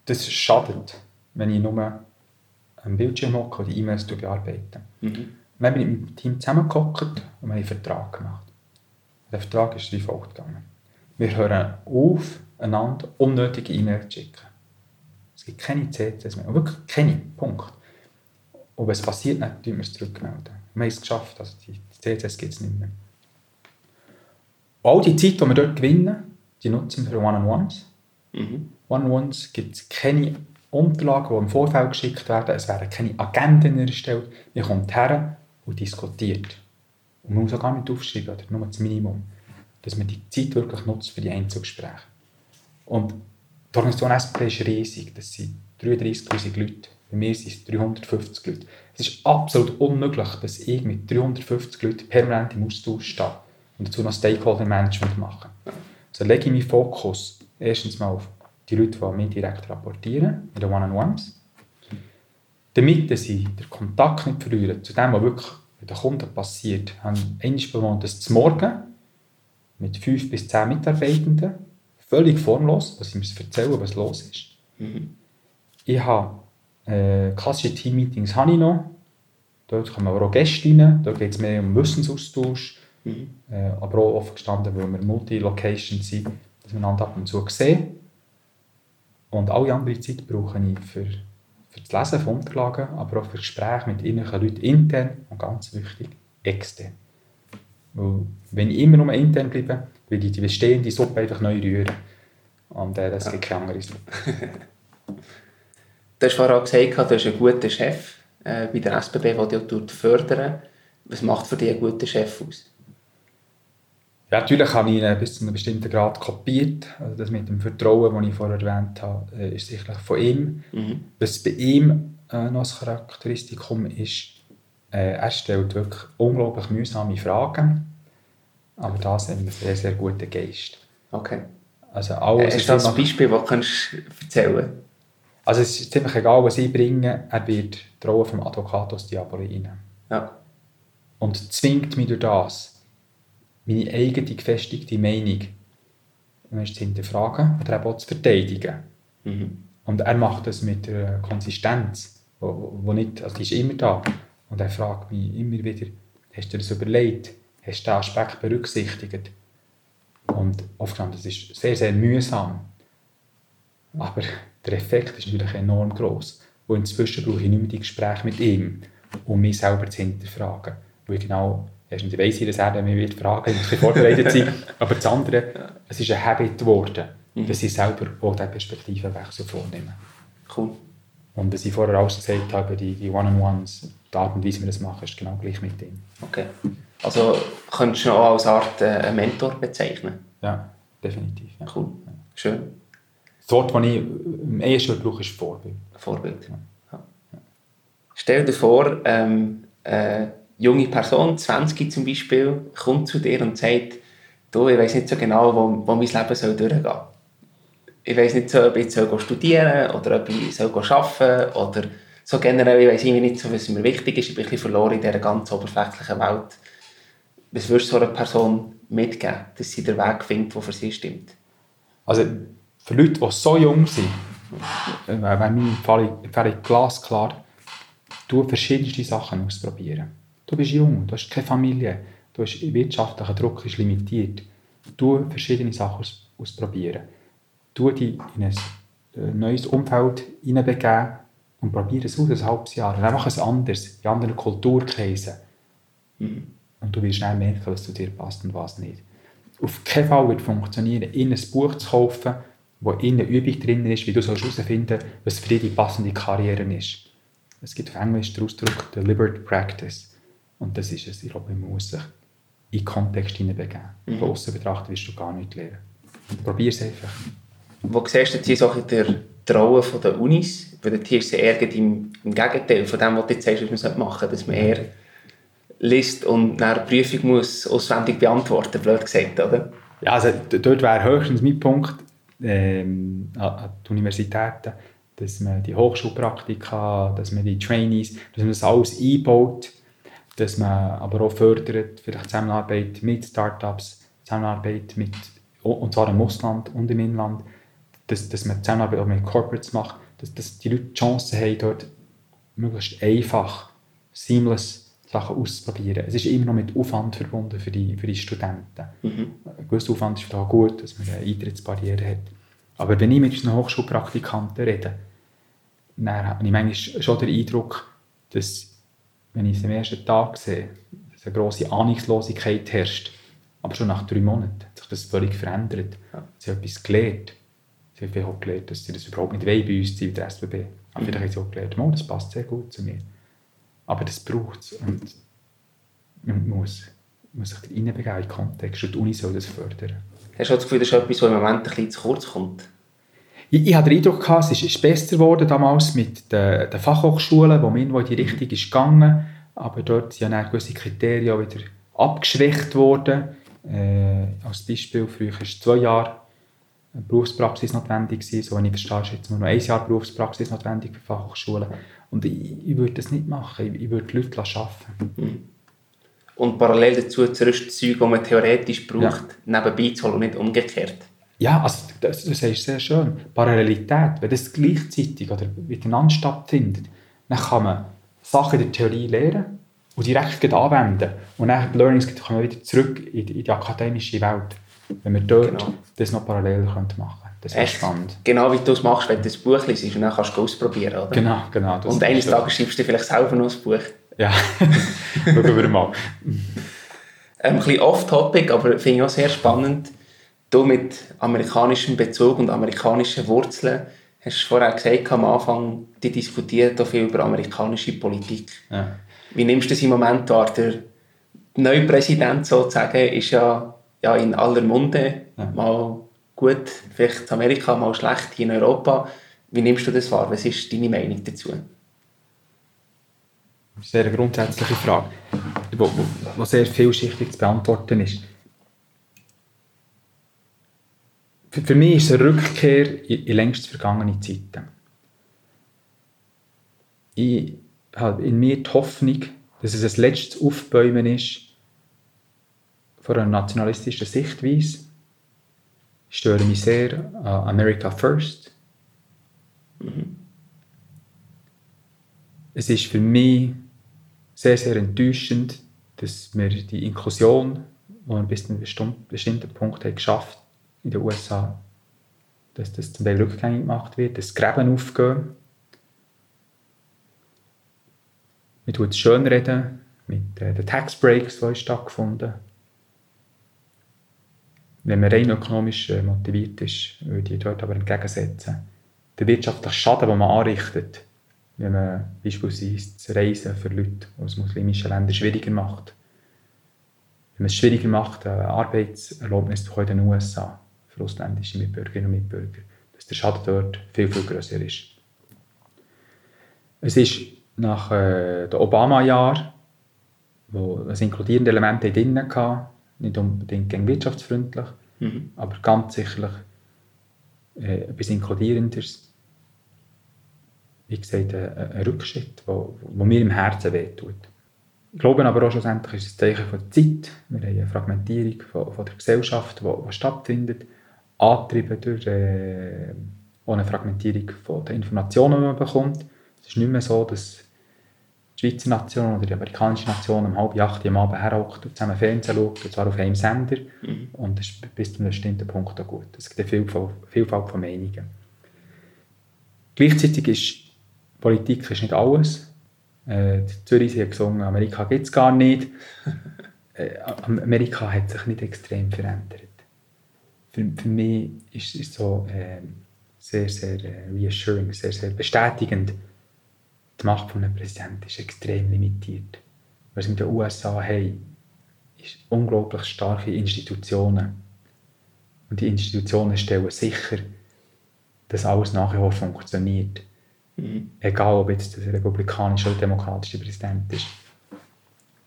das schadet, wenn ich nur am Bildschirm hocke und die E-Mails bearbeite. Und dann bin ich mit dem Team zusammengehockt und wir haben einen Vertrag gemacht. Der Vertrag ist wie folgt gegangen. Wir hören auf, einander unnötige E-Mails zu schicken. Es gibt keine CCs mehr. Wirklich keine. Punkt. Und wenn es passiert, dann tun wir es zurückmelden. Wir haben es geschafft. Also die CCs gibt es nicht mehr. Und all die Zeit, die wir dort gewinnen, die nutzen wir für One-on-Ones. Mhm. One-on-Ones gibt es keine Unterlagen, die im Vorfeld geschickt werden. Es werden keine Agenden erstellt. Man kommt her und diskutiert. Und man muss auch gar nicht aufschreiben, oder nur das Minimum. Dass man die Zeit wirklich nutzt für die Einzelgespräche. Und die Organisation SP ist riesig. Das sind 33'000 Leute. Bei mir sind es 350 Leute. Es ist absolut unmöglich, dass ich mit 350 Leuten permanent im Austausch stehe und dazu noch Stakeholder Management mache. Also lege ich meinen Fokus erstens mal auf die Leute, die mir direkt rapportieren, in den One-on-Ones, damit sie den Kontakt nicht verlieren zu dem, was wirklich bei den Kunden passiert. Wir haben einmal bewohnt, das zum Morgen mit fünf bis zehn Mitarbeitenden, völlig formlos, was sie mir erzählen, was los ist. Mhm. Ich habe äh, klassische Team-Meetings habe ich noch. Dort kommen aber auch Gäste rein. Dort geht es mehr um Wissensaustausch. Mhm. Äh, aber auch offen gestanden, weil wir Multi-Location sind, dass wir einander ab und zu sehen. Und alle andere Zeit brauche ich für, für das Lesen von Unterlagen, aber auch für Gespräche mit irgendwelchen Leuten intern und ganz wichtig, extern. Weil, wenn ich immer nur intern bleibe, will ich die bestehende Suppe einfach neu rühren. Und äh, das gibt keine andere Suppe. Du hast vorhin gesagt, du bist ein guter Chef äh, bei der SBB, der dich fördern Was macht für dich einen guten Chef aus? Ja, natürlich habe ich ihn bis zu einem bestimmten Grad kopiert. Also das mit dem Vertrauen, das ich vorher erwähnt habe, äh, ist sicherlich von ihm. Mhm. Was bei ihm äh, noch ein Charakteristikum ist, äh, er stellt wirklich unglaublich mühsame Fragen, aber das hat einen sehr, sehr guten Geist. Okay. Also Äh, alles, hast du was ein Beispiel, das du erzählen also es ist ziemlich egal, was ich bringe, er wird die Rolle vom Advocatus Diaboli einnehmen. Ja. Und zwingt mich durch das, meine eigene gefestigte Meinung zu hinterfragen oder eben auch zu verteidigen. Mhm. Und er macht das mit einer Konsistenz, wo, wo- nicht, also die ist immer da. Und er fragt mich immer wieder, hast du dir das überlegt? Hast du diesen Aspekt berücksichtigt? Und oft das ist sehr, sehr mühsam. Aber der Effekt ist natürlich enorm groß. Und inzwischen brauche ich nicht mehr die Gespräche mit ihm, um mich selber zu hinterfragen. Weil ich genau, erstens, ich weiss, dass er mich wird fragen, ich muss vorbereitet sein. Aber das andere, es ist ein Habit geworden, dass ich selber auch diesen Perspektivenwechsel vornehme. Cool. Und dass ich vorher alles gesagt habe, die, die One-on-Ones, die Art und Weise, wie wir das machen, ist genau gleich mit ihm. Okay. Also könntest du auch als Art äh, einen Mentor bezeichnen? Ja, definitiv. Ja. Cool. Schön. Das Wort, das ich am ehesten brauche, ist Vorbild. Vorbild. Ja. Stell dir vor, ähm, eine junge Person, 20 zum Beispiel, kommt zu dir und sagt, du, ich weiß nicht so genau, wo, wo mein Leben soll durchgehen soll. Ich weiß nicht so, ob ich soll studieren soll oder ob ich soll arbeiten soll oder so generell, ich weiß nicht so, was mir wichtig ist. Ich bin ein bisschen verloren in dieser ganz oberflächlichen Welt. Was würdest du so einer Person mitgeben, dass sie den Weg findet, der für sie stimmt? Also für Leute, die so jung sind, wäre meine Empfehlung glasklar, du verschiedenste Sachen ausprobieren. Du bist jung, du hast keine Familie, du hast wirtschaftlicher Druck ist limitiert. Du verschiedene Sachen aus, ausprobieren. Du dich in ein äh, neues Umfeld hineinbegeben und probiere es aus, ein halbes Jahr. Und dann mach es anders, in anderen Kulturkreisen. Und du wirst schnell merken, was zu dir passt und was nicht. Auf keinen Fall wird funktionieren, in ein Buch zu kaufen, wo in eine Übung drin ist, wie du herausfinden sollst, was für dich die passende Karriere ist. Es gibt auf Englisch den Ausdruck Deliberate Practice. Und das ist es. Ich glaube, man muss sich in den Kontext hineinbegeben. Von außen betrachtet wirst du gar nicht lernen. Probier es einfach. Wo siehst du jetzt so der die Rolle der Unis? Weil dort ist es eher im, im Gegenteil von dem, was du jetzt sagst, was man machen sollte. Dass man eher liest und nach einer Prüfung muss auswendig beantworten, blöd gesagt, oder? Ja, also dort wäre höchstens mein Punkt ähm, an, die Universitäten, dass man die Hochschulpraktika, dass man die Trainees, dass man das alles einbaut, dass man aber auch fördert, vielleicht Zusammenarbeit mit Startups, Zusammenarbeit mit, und zwar im Ausland und im Inland, dass, dass man Zusammenarbeit auch mit Corporates macht, dass, dass die Leute die Chance haben, dort möglichst einfach, seamless Sachen auszuprobieren. Es ist immer noch mit Aufwand verbunden für die, für die Studenten. Ein gewisser Aufwand ist da gut, dass man eine Eintrittsbarriere hat. Aber wenn ich mit unseren Hochschulpraktikanten rede, dann habe ich manchmal schon den Eindruck, dass, wenn ich es am ersten Tag sehe, dass eine grosse Ahnungslosigkeit herrscht. Aber schon nach drei Monaten hat sich das völlig verändert. Ja. Sie haben etwas gelernt. Sie haben auch gelernt, dass sie das überhaupt nicht wollen bei uns bei der SBB. Aber vielleicht haben sie auch gelernt, oh, das passt sehr gut zu mir. Aber das braucht es. Und man muss, muss sich reinbegeben in den Kontext. Und die Uni soll das fördern. Hast du das Gefühl, das ist etwas, was im Moment ein bisschen zu kurz kommt? Ich, ich hatte den Eindruck, gehabt, es ist, ist besser geworden damals mit den, den Fachhochschulen, wo man in die Richtung ist gegangen. Aber dort sind ja gewisse Kriterien wieder abgeschwächt worden. Äh, als Beispiel, früher war zwei Jahre Berufspraxis notwendig gewesen. So, wenn ich verstehe, ist jetzt nur noch ein Jahr Berufspraxis notwendig für Fachhochschulen. Und ich, ich würde das nicht machen. Ich, ich würde die Leute arbeiten Und parallel dazu zuerst das Zeug, das man theoretisch braucht, nebenbei zu holen und nicht umgekehrt. Ja, also das, das ist sehr schön. Parallelität, wenn das gleichzeitig oder miteinander stattfindet, dann kann man Sachen in der Theorie lernen und direkt anwenden. Und dann die Learnings kommen wieder zurück in die, in die akademische Welt. Wenn wir dort Genau. das noch parallel machen könnten. Das Echt spannend. Genau wie du es machst, wenn du das Buch liest und dann kannst du es ausprobieren, oder? Genau, genau. Und eines. Tages schreibst du vielleicht selber noch ein Buch. Ja, schauen wir mal. Ähm, ein bisschen off-topic, aber finde ich auch sehr spannend. Du mit amerikanischem Bezug und amerikanischen Wurzeln hast vorher gesagt am Anfang, die diskutieren da viel über amerikanische Politik. Ja. Wie nimmst du das im Moment wahr? Der neue Präsident sozusagen ist ja, ja in aller Munde. Ja. Mal gut, vielleicht in Amerika, mal schlecht hier in Europa. Wie nimmst du das wahr? Was ist deine Meinung dazu? sehr eine grundsätzliche Frage, die sehr vielschichtig zu beantworten ist. Für, für mich ist es eine Rückkehr in, in längst vergangene Zeiten. Ich habe in mir die Hoffnung, dass es ein letztes Aufbäumen ist von einer nationalistischen Sichtweise. Ich störe mich sehr an America First. Es ist für mich sehr, sehr enttäuschend, dass wir die Inklusion, die wir bis zu einem bestimmten- bestimmten Punkt haben geschafft in den USA, dass das zum Teil rückgängig gemacht wird, dass Gräben aufgehen. Man tut es schön reden mit äh, den Tax Breaks, die stattgefunden haben. Wenn man rein ökonomisch äh, motiviert ist, würde ich dort aber entgegensetzen. Der wirtschaftliche Schaden, den man anrichtet, wenn man beispielsweise das Reisen für Leute aus muslimischen Ländern schwieriger macht. Wenn man es schwieriger macht, eine Arbeitserlaubnis zu bekommen in den USA für ausländische Mitbürgerinnen und Mitbürger, dass der Schaden dort viel, viel grösser ist. Es ist nach äh, den Obama-Jahren, wo ein inkludierendes Element drin hatte, nicht unbedingt gegen wirtschaftsfreundlich, Mhm. aber ganz sicherlich äh, etwas Inkludierendes. Wie gesagt, ein, ein Rückschritt, wo, wo mir im Herzen wehtut. Ich glaube aber auch schlussendlich ist es ein Zeichen von der Zeit. Wir haben eine Fragmentierung von, von der Gesellschaft, die, die stattfindet, angetrieben durch äh, eine Fragmentierung von den Informationen, die man bekommt. Es ist nicht mehr so, dass die Schweizer Nation oder die amerikanische Nation um halb acht am Abend herhockt und zusammen Fernsehen schaut, und zwar auf einem Sender. Und das ist bis zu einem bestimmten Punkt auch gut. Es gibt eine Vielfalt, Vielfalt von Meinungen. Gleichzeitig ist Politik ist nicht alles. Äh, die Zürich hat gesungen, Amerika gibt es gar nicht. äh, Amerika hat sich nicht extrem verändert. Für, für mich ist es so äh, sehr, sehr äh, reassuring, sehr, sehr bestätigend. Die Macht von einem Präsidenten ist extrem limitiert. Was in den USA haben, ist unglaublich starke Institutionen. Und die Institutionen stellen sicher, dass alles nachher auch funktioniert. Egal, ob jetzt der republikanische oder demokratische Präsident ist.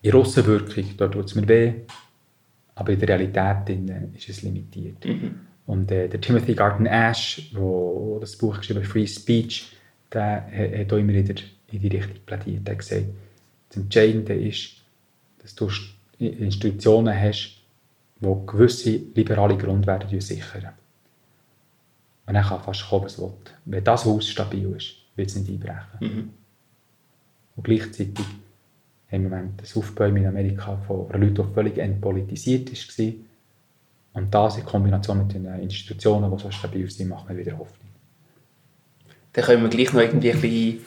In Russenwirkung, dort tut es mir weh, aber in der Realität drin ist es limitiert. Und äh, der Timothy Garton Ash, der das Buch geschrieben hat, Free Speech, der hat auch immer wieder in die Richtung plädiert. Er hat gesagt, das Entscheidende ist, dass du Institutionen hast, die gewisse liberale Grundwerte sichern. Und dann kann fast kommen, was will. Wenn das Haus stabil ist, wird es nicht einbrechen. Und gleichzeitig im Moment das Aufbäumen in Amerika von Leuten, die völlig entpolitisiert war. Und das in Kombination mit den Institutionen, die so stabil sind, macht mir wieder Hoffnung. dann können wir gleich noch irgendwie ein bisschen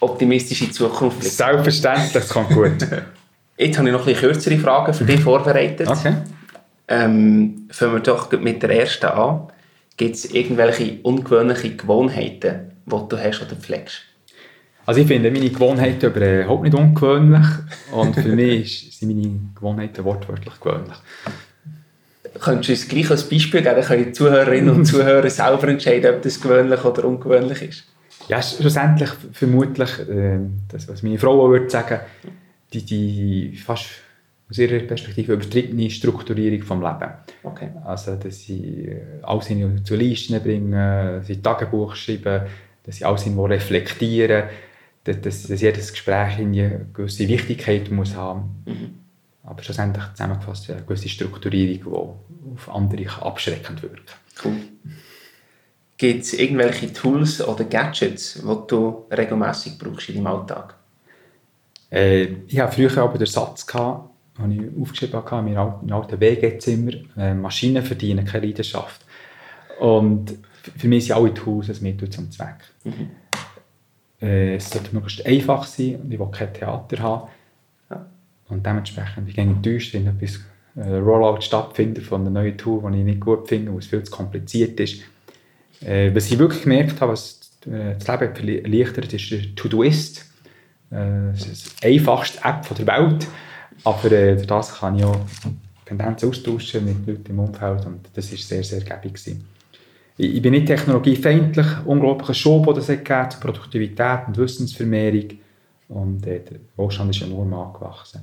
optimistisch in die Zukunft blicken. Selbstverständlich, das kommt gut. Jetzt habe ich noch ein bisschen kürzere Fragen für dich vorbereitet. Okay. Ähm, fangen wir doch mit der ersten an. Gibt es irgendwelche ungewöhnliche Gewohnheiten, die du hast oder pflegst? Also ich finde meine Gewohnheiten überhaupt nicht ungewöhnlich und für mich sind meine Gewohnheiten wortwörtlich gewöhnlich. Könntest du uns gleich als Beispiel geben, dann können die Zuhörerinnen und Zuhörer selber entscheiden, ob das gewöhnlich oder ungewöhnlich ist. Ja, schlussendlich vermutlich, äh, das, was meine Frau auch würde sagen, die, die fast aus ihrer Perspektive übertriebene Strukturierung vom Leben. Okay. Also, dass sie äh, alles in zu Listen bringen, dass sie Tagebuch schreiben, dass sie alles irgendwo reflektieren, dass, dass, dass jedes Gespräch eine gewisse Wichtigkeit muss haben. Aber schlussendlich zusammengefasst ja, eine gewisse Strukturierung, die auf andere abschreckend wirken Cool. Gibt es irgendwelche Tools oder Gadgets, die du regelmäßig brauchst in deinem Alltag? Äh, ich hatte früher aber den Satz, gehabt, den ich aufgeschrieben hatte, in meinem alten- WG-Zimmer, äh, Maschinen verdienen keine Leidenschaft. Und für mich sind alle Tools ein Mittel zum Zweck. Äh, es sollte möglichst einfach sein und ich will kein Theater haben. Ja. Und dementsprechend bin ich enttäuscht, wenn etwas äh, Rollout stattfindet von einem neuen Tool, das ich nicht gut finde, weil es viel zu kompliziert ist. Äh, was ich wirklich gemerkt habe, was das Leben erleichtert, ist der Todoist. Äh, Es ist die einfachste App der Welt, aber äh, das kann ich auch Tendenzen austauschen mit Leuten im Umfeld und das ist sehr, sehr gäbig gewesen. Ich bin nicht technologiefeindlich, unglaublicher Schub, den es hat gegeben zur Produktivität und Wissensvermehrung und äh, der Wohlstand ist enorm angewachsen.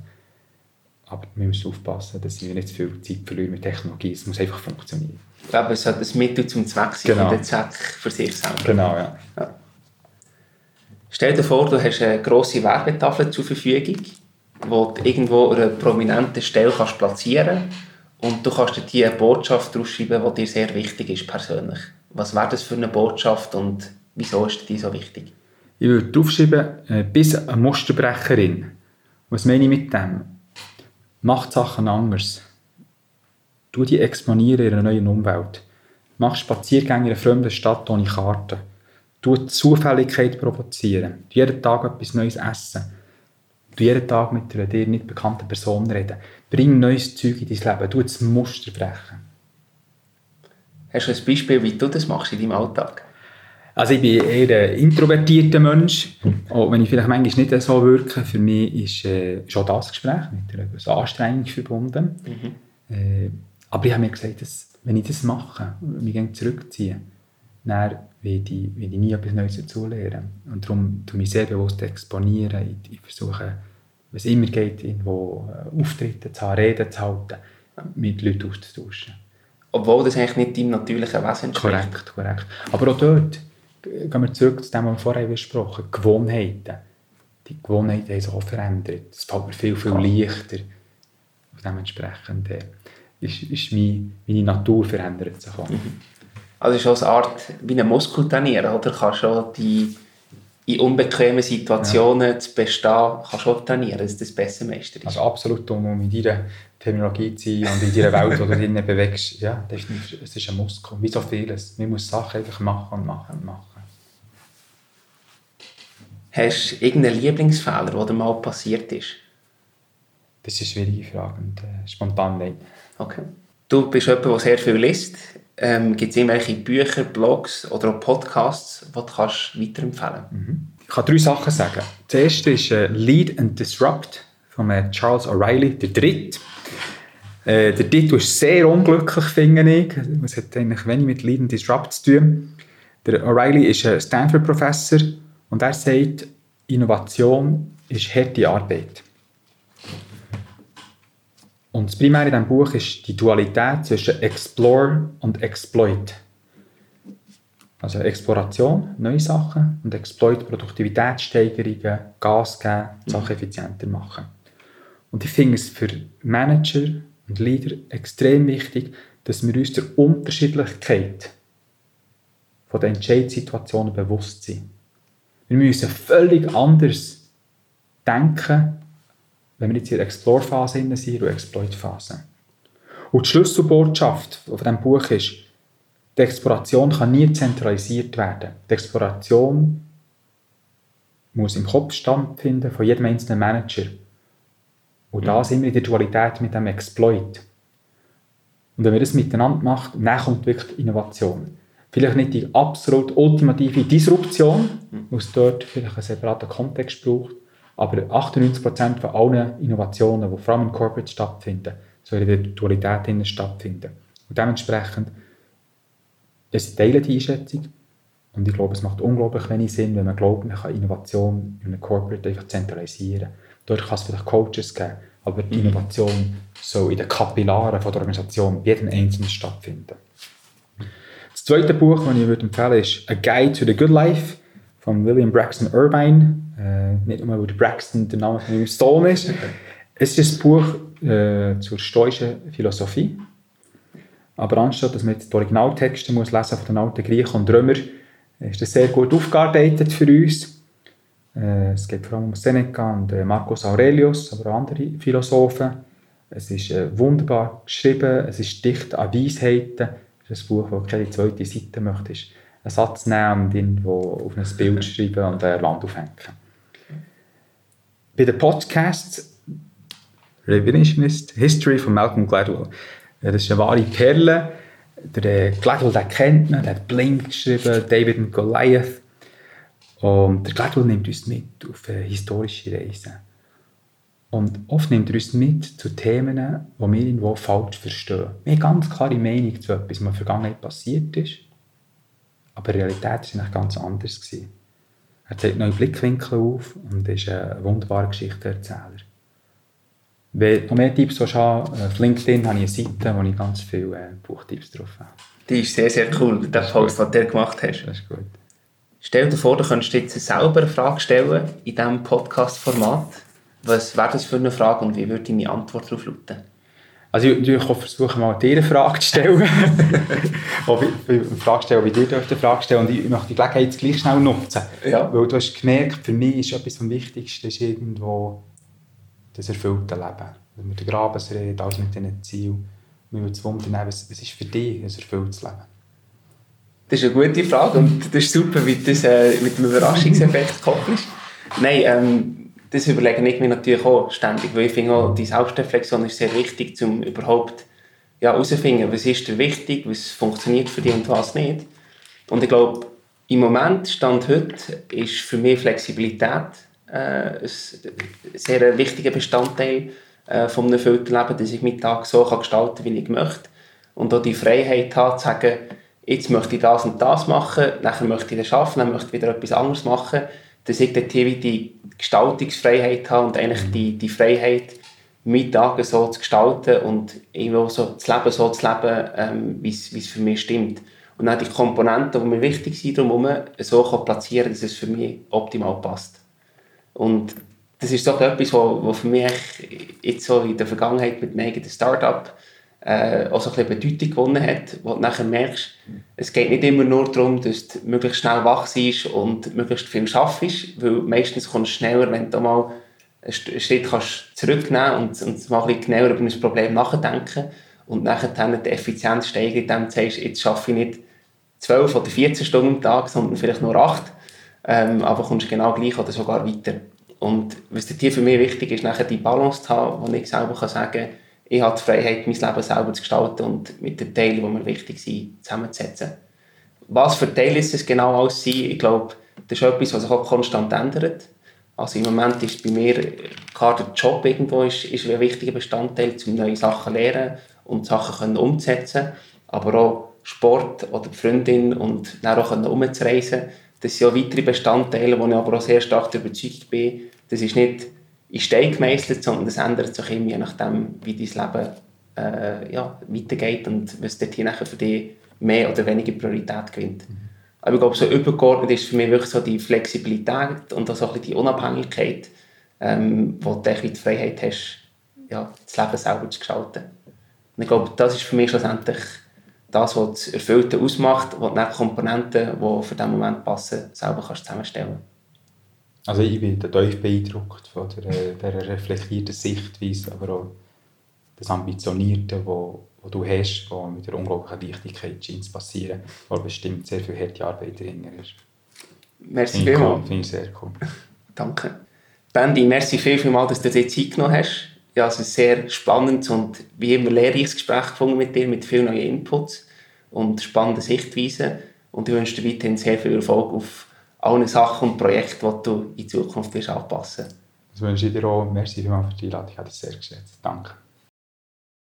Aber wir müssen aufpassen, dass wir nicht zu viel Zeit verlieren mit Technologie, es muss einfach funktionieren. Ich glaube, es sollte ein Mittel zum Zweck sein Genau. und der Zweck für sich selber. Genau, ja. Stell dir vor, du hast eine grosse Werbetafel zur Verfügung, die du irgendwo an einer prominenten Stelle kannst platzieren und du kannst dir die Botschaft draufschreiben, die dir sehr wichtig ist persönlich. Was wäre das für eine Botschaft und wieso ist die so wichtig? Ich würde draufschreiben, äh, bis eine Musterbrecherin. Was meine ich mit dem? Macht Sachen anders. Du die exponieren in einer neuen Umwelt. Mach Spaziergänge in einer fremden Stadt ohne Karte. Du Zufälligkeit provozieren. Du jeden Tag etwas Neues essen. Du jeden Tag mit einer dir nicht bekannten Person reden. Bring neues Zeug in dein Leben. Du das Muster brechen. Hast du ein Beispiel, wie du das machst in deinem Alltag? Also ich bin eher ein introvertierter Mensch, auch wenn ich vielleicht manchmal nicht so wirke. Für mich ist äh, schon das Gespräch mit einer gewissen Anstrengung verbunden. Äh, aber ich habe mir gesagt, dass, wenn ich das mache, mich zurückziehe, dann werde ich, werde ich nie etwas Neues dazulernen. Und darum tue ich mich sehr bewusst exponieren. Ich, ich versuche, was immer geht, irgendwo äh, Auftritte zu haben, Reden zu halten, mit Leuten auszutauschen. Obwohl das eigentlich nicht deinem natürlichen Wesen entspricht. Korrekt, korrekt. Aber auch dort gehen wir zurück zu dem, was wir vorher besprochen haben. Gewohnheiten. Die Gewohnheiten haben sich auch verändert. Es fällt mir viel, viel leichter. Und dementsprechend äh, ist, ist meine, meine Natur verändert sich auch. Also ist auch eine Art wie ein Muskel trainieren, oder? Kannst auch die in unbequemen Situationen zu bestehen, kannst du auch trainieren, dass das besser meisterst. Also absolut, um, in deiner Terminologie zu sein und in deiner Welt, wo du dich bewegst. Ja, definitiv, es ist ein Muskel. Wie so vieles. Man muss Sachen einfach machen und machen und machen. Hast du irgendeinen Lieblingsfehler, der dir mal passiert ist? Das ist eine schwierige Frage und äh, spontan nein. Okay. Du bist jemand, der sehr viel liest. Ähm, Gibt es irgendwelche Bücher, Blogs oder auch Podcasts, die du kannst weiterempfehlen Ich kann drei Sachen sagen. Das erste ist äh, Lead and Disrupt von äh, Charles O'Reilly, der dritte. Äh, der Titel ist sehr unglücklich, finde ich. Es hat eigentlich wenig mit Lead and Disrupt zu tun. Der O'Reilly ist ein Stanford-Professor und er sagt, Innovation ist harte Arbeit. Und das Primäre in diesem Buch ist die Dualität zwischen Explore und Exploit. Also Exploration, neue Sachen und Exploit, Produktivitätssteigerungen, Gas geben, Sachen effizienter machen. Und ich finde es für Manager und Leader extrem wichtig, dass wir uns der Unterschiedlichkeit von den Entscheidungssituationen bewusst sind. Wir müssen völlig anders denken, wenn wir jetzt in der Explore-Phase sind oder Exploit-Phase. Und die Schlüsselbotschaft von diesem Buch ist, die Exploration kann nie zentralisiert werden. Die Exploration muss im Kopf stattfinden von jedem einzelnen Manager. Und da sind wir in der Dualität mit dem Exploit. Und wenn wir das miteinander machen, dann kommt wirklich Innovation. Vielleicht nicht die absolut ultimative Disruption, weil es dort vielleicht einen separaten Kontext braucht, aber 98% von allen Innovationen, die vor allem im Corporate stattfinden, sollen in der Dualität stattfinden. Und dementsprechend, das teilen die Einschätzung. Und ich glaube, es macht unglaublich wenig Sinn, wenn man glaubt, man kann Innovation in einem Corporate einfach zentralisieren. Dort kann es vielleicht Coaches geben, aber die Innovation soll in den Kapillaren von der Organisation bei jedem Einzelnen stattfinden. Das zweite Buch, das ich würde empfehlen würde, ist A Guide to the Good Life von William Braxton Irvine. Äh, nicht nur, weil Braxton der Name von meinem Sohn ist. Es ist ein Buch äh, zur stoischen Philosophie. Aber anstatt dass man jetzt die Originaltexte muss lesen von den alten Griechen und Römer, ist das sehr gut aufgearbeitet für uns. Äh, es geht vor allem um Seneca und äh, Marcus Aurelius, aber auch andere Philosophen. Es ist äh, wunderbar geschrieben, es ist dicht an Weisheiten. Es ist ein Buch, du keine zweite Seite möchtest. Einen Satz nehmen und irgendwo auf ein Bild schreiben und ein Land aufhängen. Bei den Podcasts Revisionist History von Malcolm Gladwell. Das ist eine wahre Perle. Der Gladwell den kennt man, der hat Blink geschrieben, David und Goliath. Und der Gladwell nimmt uns mit auf historische Reise. Und oft nimmt er uns mit zu Themen, die wir irgendwo falsch verstehen. Wir haben ganz klare Meinung zu etwas, was in der Vergangenheit passiert ist. Aber die Realität war eigentlich ganz anders. Gewesen. Er zeigt neue Blickwinkel auf und ist ein wunderbarer Geschichtenerzähler. Wenn du noch mehr Tipps haben äh, auf LinkedIn habe ich eine Seite, wo ich ganz viele äh, Buchtipps drauf habe. Die ist sehr, sehr cool, der Post, den du gemacht hast. Das ist gut. Stell dir vor, du könntest jetzt selber eine Frage stellen in diesem Podcast-Format. Was wäre das für eine Frage und wie würde deine Antwort darauf lauten? Also ich, ich versuche mal dir eine Frage zu stellen. eine Frage stellen, wie dir eine Frage stellen und ich möchte die Gelegenheit jetzt gleich schnell nutzen. Ja. Weil du hast gemerkt, für mich ist etwas am Wichtigsten ist irgendwo das erfüllte Leben. Wenn wir den Grabensrede, alles mit diesen Zielen, wir würden es wundern, was, was ist für dich ein erfülltes Leben? Das ist eine gute Frage und das ist super, wie das äh, mit dem Überraschungseffekt gekoppelt ist. Nein, ähm, das überlege ich mir natürlich auch ständig, weil ich finde auch, die Selbstreflexion ist sehr wichtig, um überhaupt ja, herauszufinden, was ist dir wichtig, was funktioniert für dich und was nicht. Und ich glaube, im Moment, Stand heute, ist für mich Flexibilität äh, ein sehr wichtiger Bestandteil äh, von einem erfüllten Leben, dass ich meinen Tag so kann gestalten kann, wie ich möchte. Und auch die Freiheit habe, zu sagen, jetzt möchte ich das und das machen, nachher möchte ich das schaffen, dann möchte ich wieder etwas anderes machen, dass ich dort die Gestaltungsfreiheit habe und eigentlich Mhm. die, die Freiheit, meinen Tag so zu gestalten und irgendwo so das Leben so zu leben, ähm, wie es für mich stimmt. Und dann die Komponenten, die mir wichtig sind, drumherum, so kann platzieren, dass es für mich optimal passt. Und das ist doch etwas, was, für mich jetzt so in der Vergangenheit mit einem eigenen Start-up äh, auch so ein bisschen Bedeutung gewonnen hat, wo du nachher merkst, es geht nicht immer nur darum, dass du möglichst schnell wach bist und möglichst viel schaffst, weil meistens kommst du schneller, wenn du mal einen Schritt kannst zurücknehmen und, und mal ein bisschen genauer über ein Problem nachdenken und nachher dann die Effizienz steigern, indem du sagst, jetzt schaffe ich nicht 12 oder 14 Stunden am Tag, sondern vielleicht nur 8, ähm, aber kommst genau gleich oder sogar weiter. Und was hier für mich wichtig ist, nachher die Balance zu haben, wo ich selber kann sagen kann, ich habe die Freiheit, mein Leben selber zu gestalten und mit den Teilen, die mir wichtig sind, zusammenzusetzen. Was für Teile es genau alles? Ich glaube, das ist etwas, was sich auch konstant ändert. Also im Moment ist bei mir gerade der Job irgendwo ist, ist ein wichtiger Bestandteil, um neue Sachen zu lernen und Sachen können umzusetzen. Aber auch Sport oder die Freundin und dann auch umzureisen. Das sind auch weitere Bestandteile, wo ich aber auch sehr stark der Überzeugung bin, das ist nicht in Stein gemeißelt, sondern das ändert sich immer je nachdem, wie dein Leben äh, ja, weitergeht und was dort hier nachher für dich mehr oder weniger Priorität gewinnt. Aber ich glaube, so übergeordnet ist für mich wirklich so die Flexibilität und auch so ein bisschen die Unabhängigkeit, ähm, wo du die Freiheit hast, ja, das Leben selber zu gestalten. Und ich glaube, das ist für mich schlussendlich das, was das Erfüllte ausmacht, du dann Komponenten, die für diesen Moment passen, selber kannst zusammenstellen Also ich bin tief beeindruckt von der, der reflektierten Sichtweise, aber auch das Ambitionierte, wo die du hast, die mit einer unglaublichen Wichtigkeit scheint passieren, wo bestimmt sehr viel harte Arbeit dahinter ist. Merci Finde ich, cool, vielmals. finde ich sehr cool. Danke. Bandy, merci viel, viel mal, dass du dir Zeit genommen hast. Ja, also ein sehr spannendes und wie immer lehrreiches Gespräch gefunden mit dir, mit vielen neuen Inputs und spannenden Sichtweisen. Und ich wünsche dir weiterhin sehr viel Erfolg auf allen Sachen und Projekten, die du in Zukunft wirst anpassen Das wünsche ich dir auch. Merci vielmals für die Einladung. Ich habe das sehr geschätzt. Danke.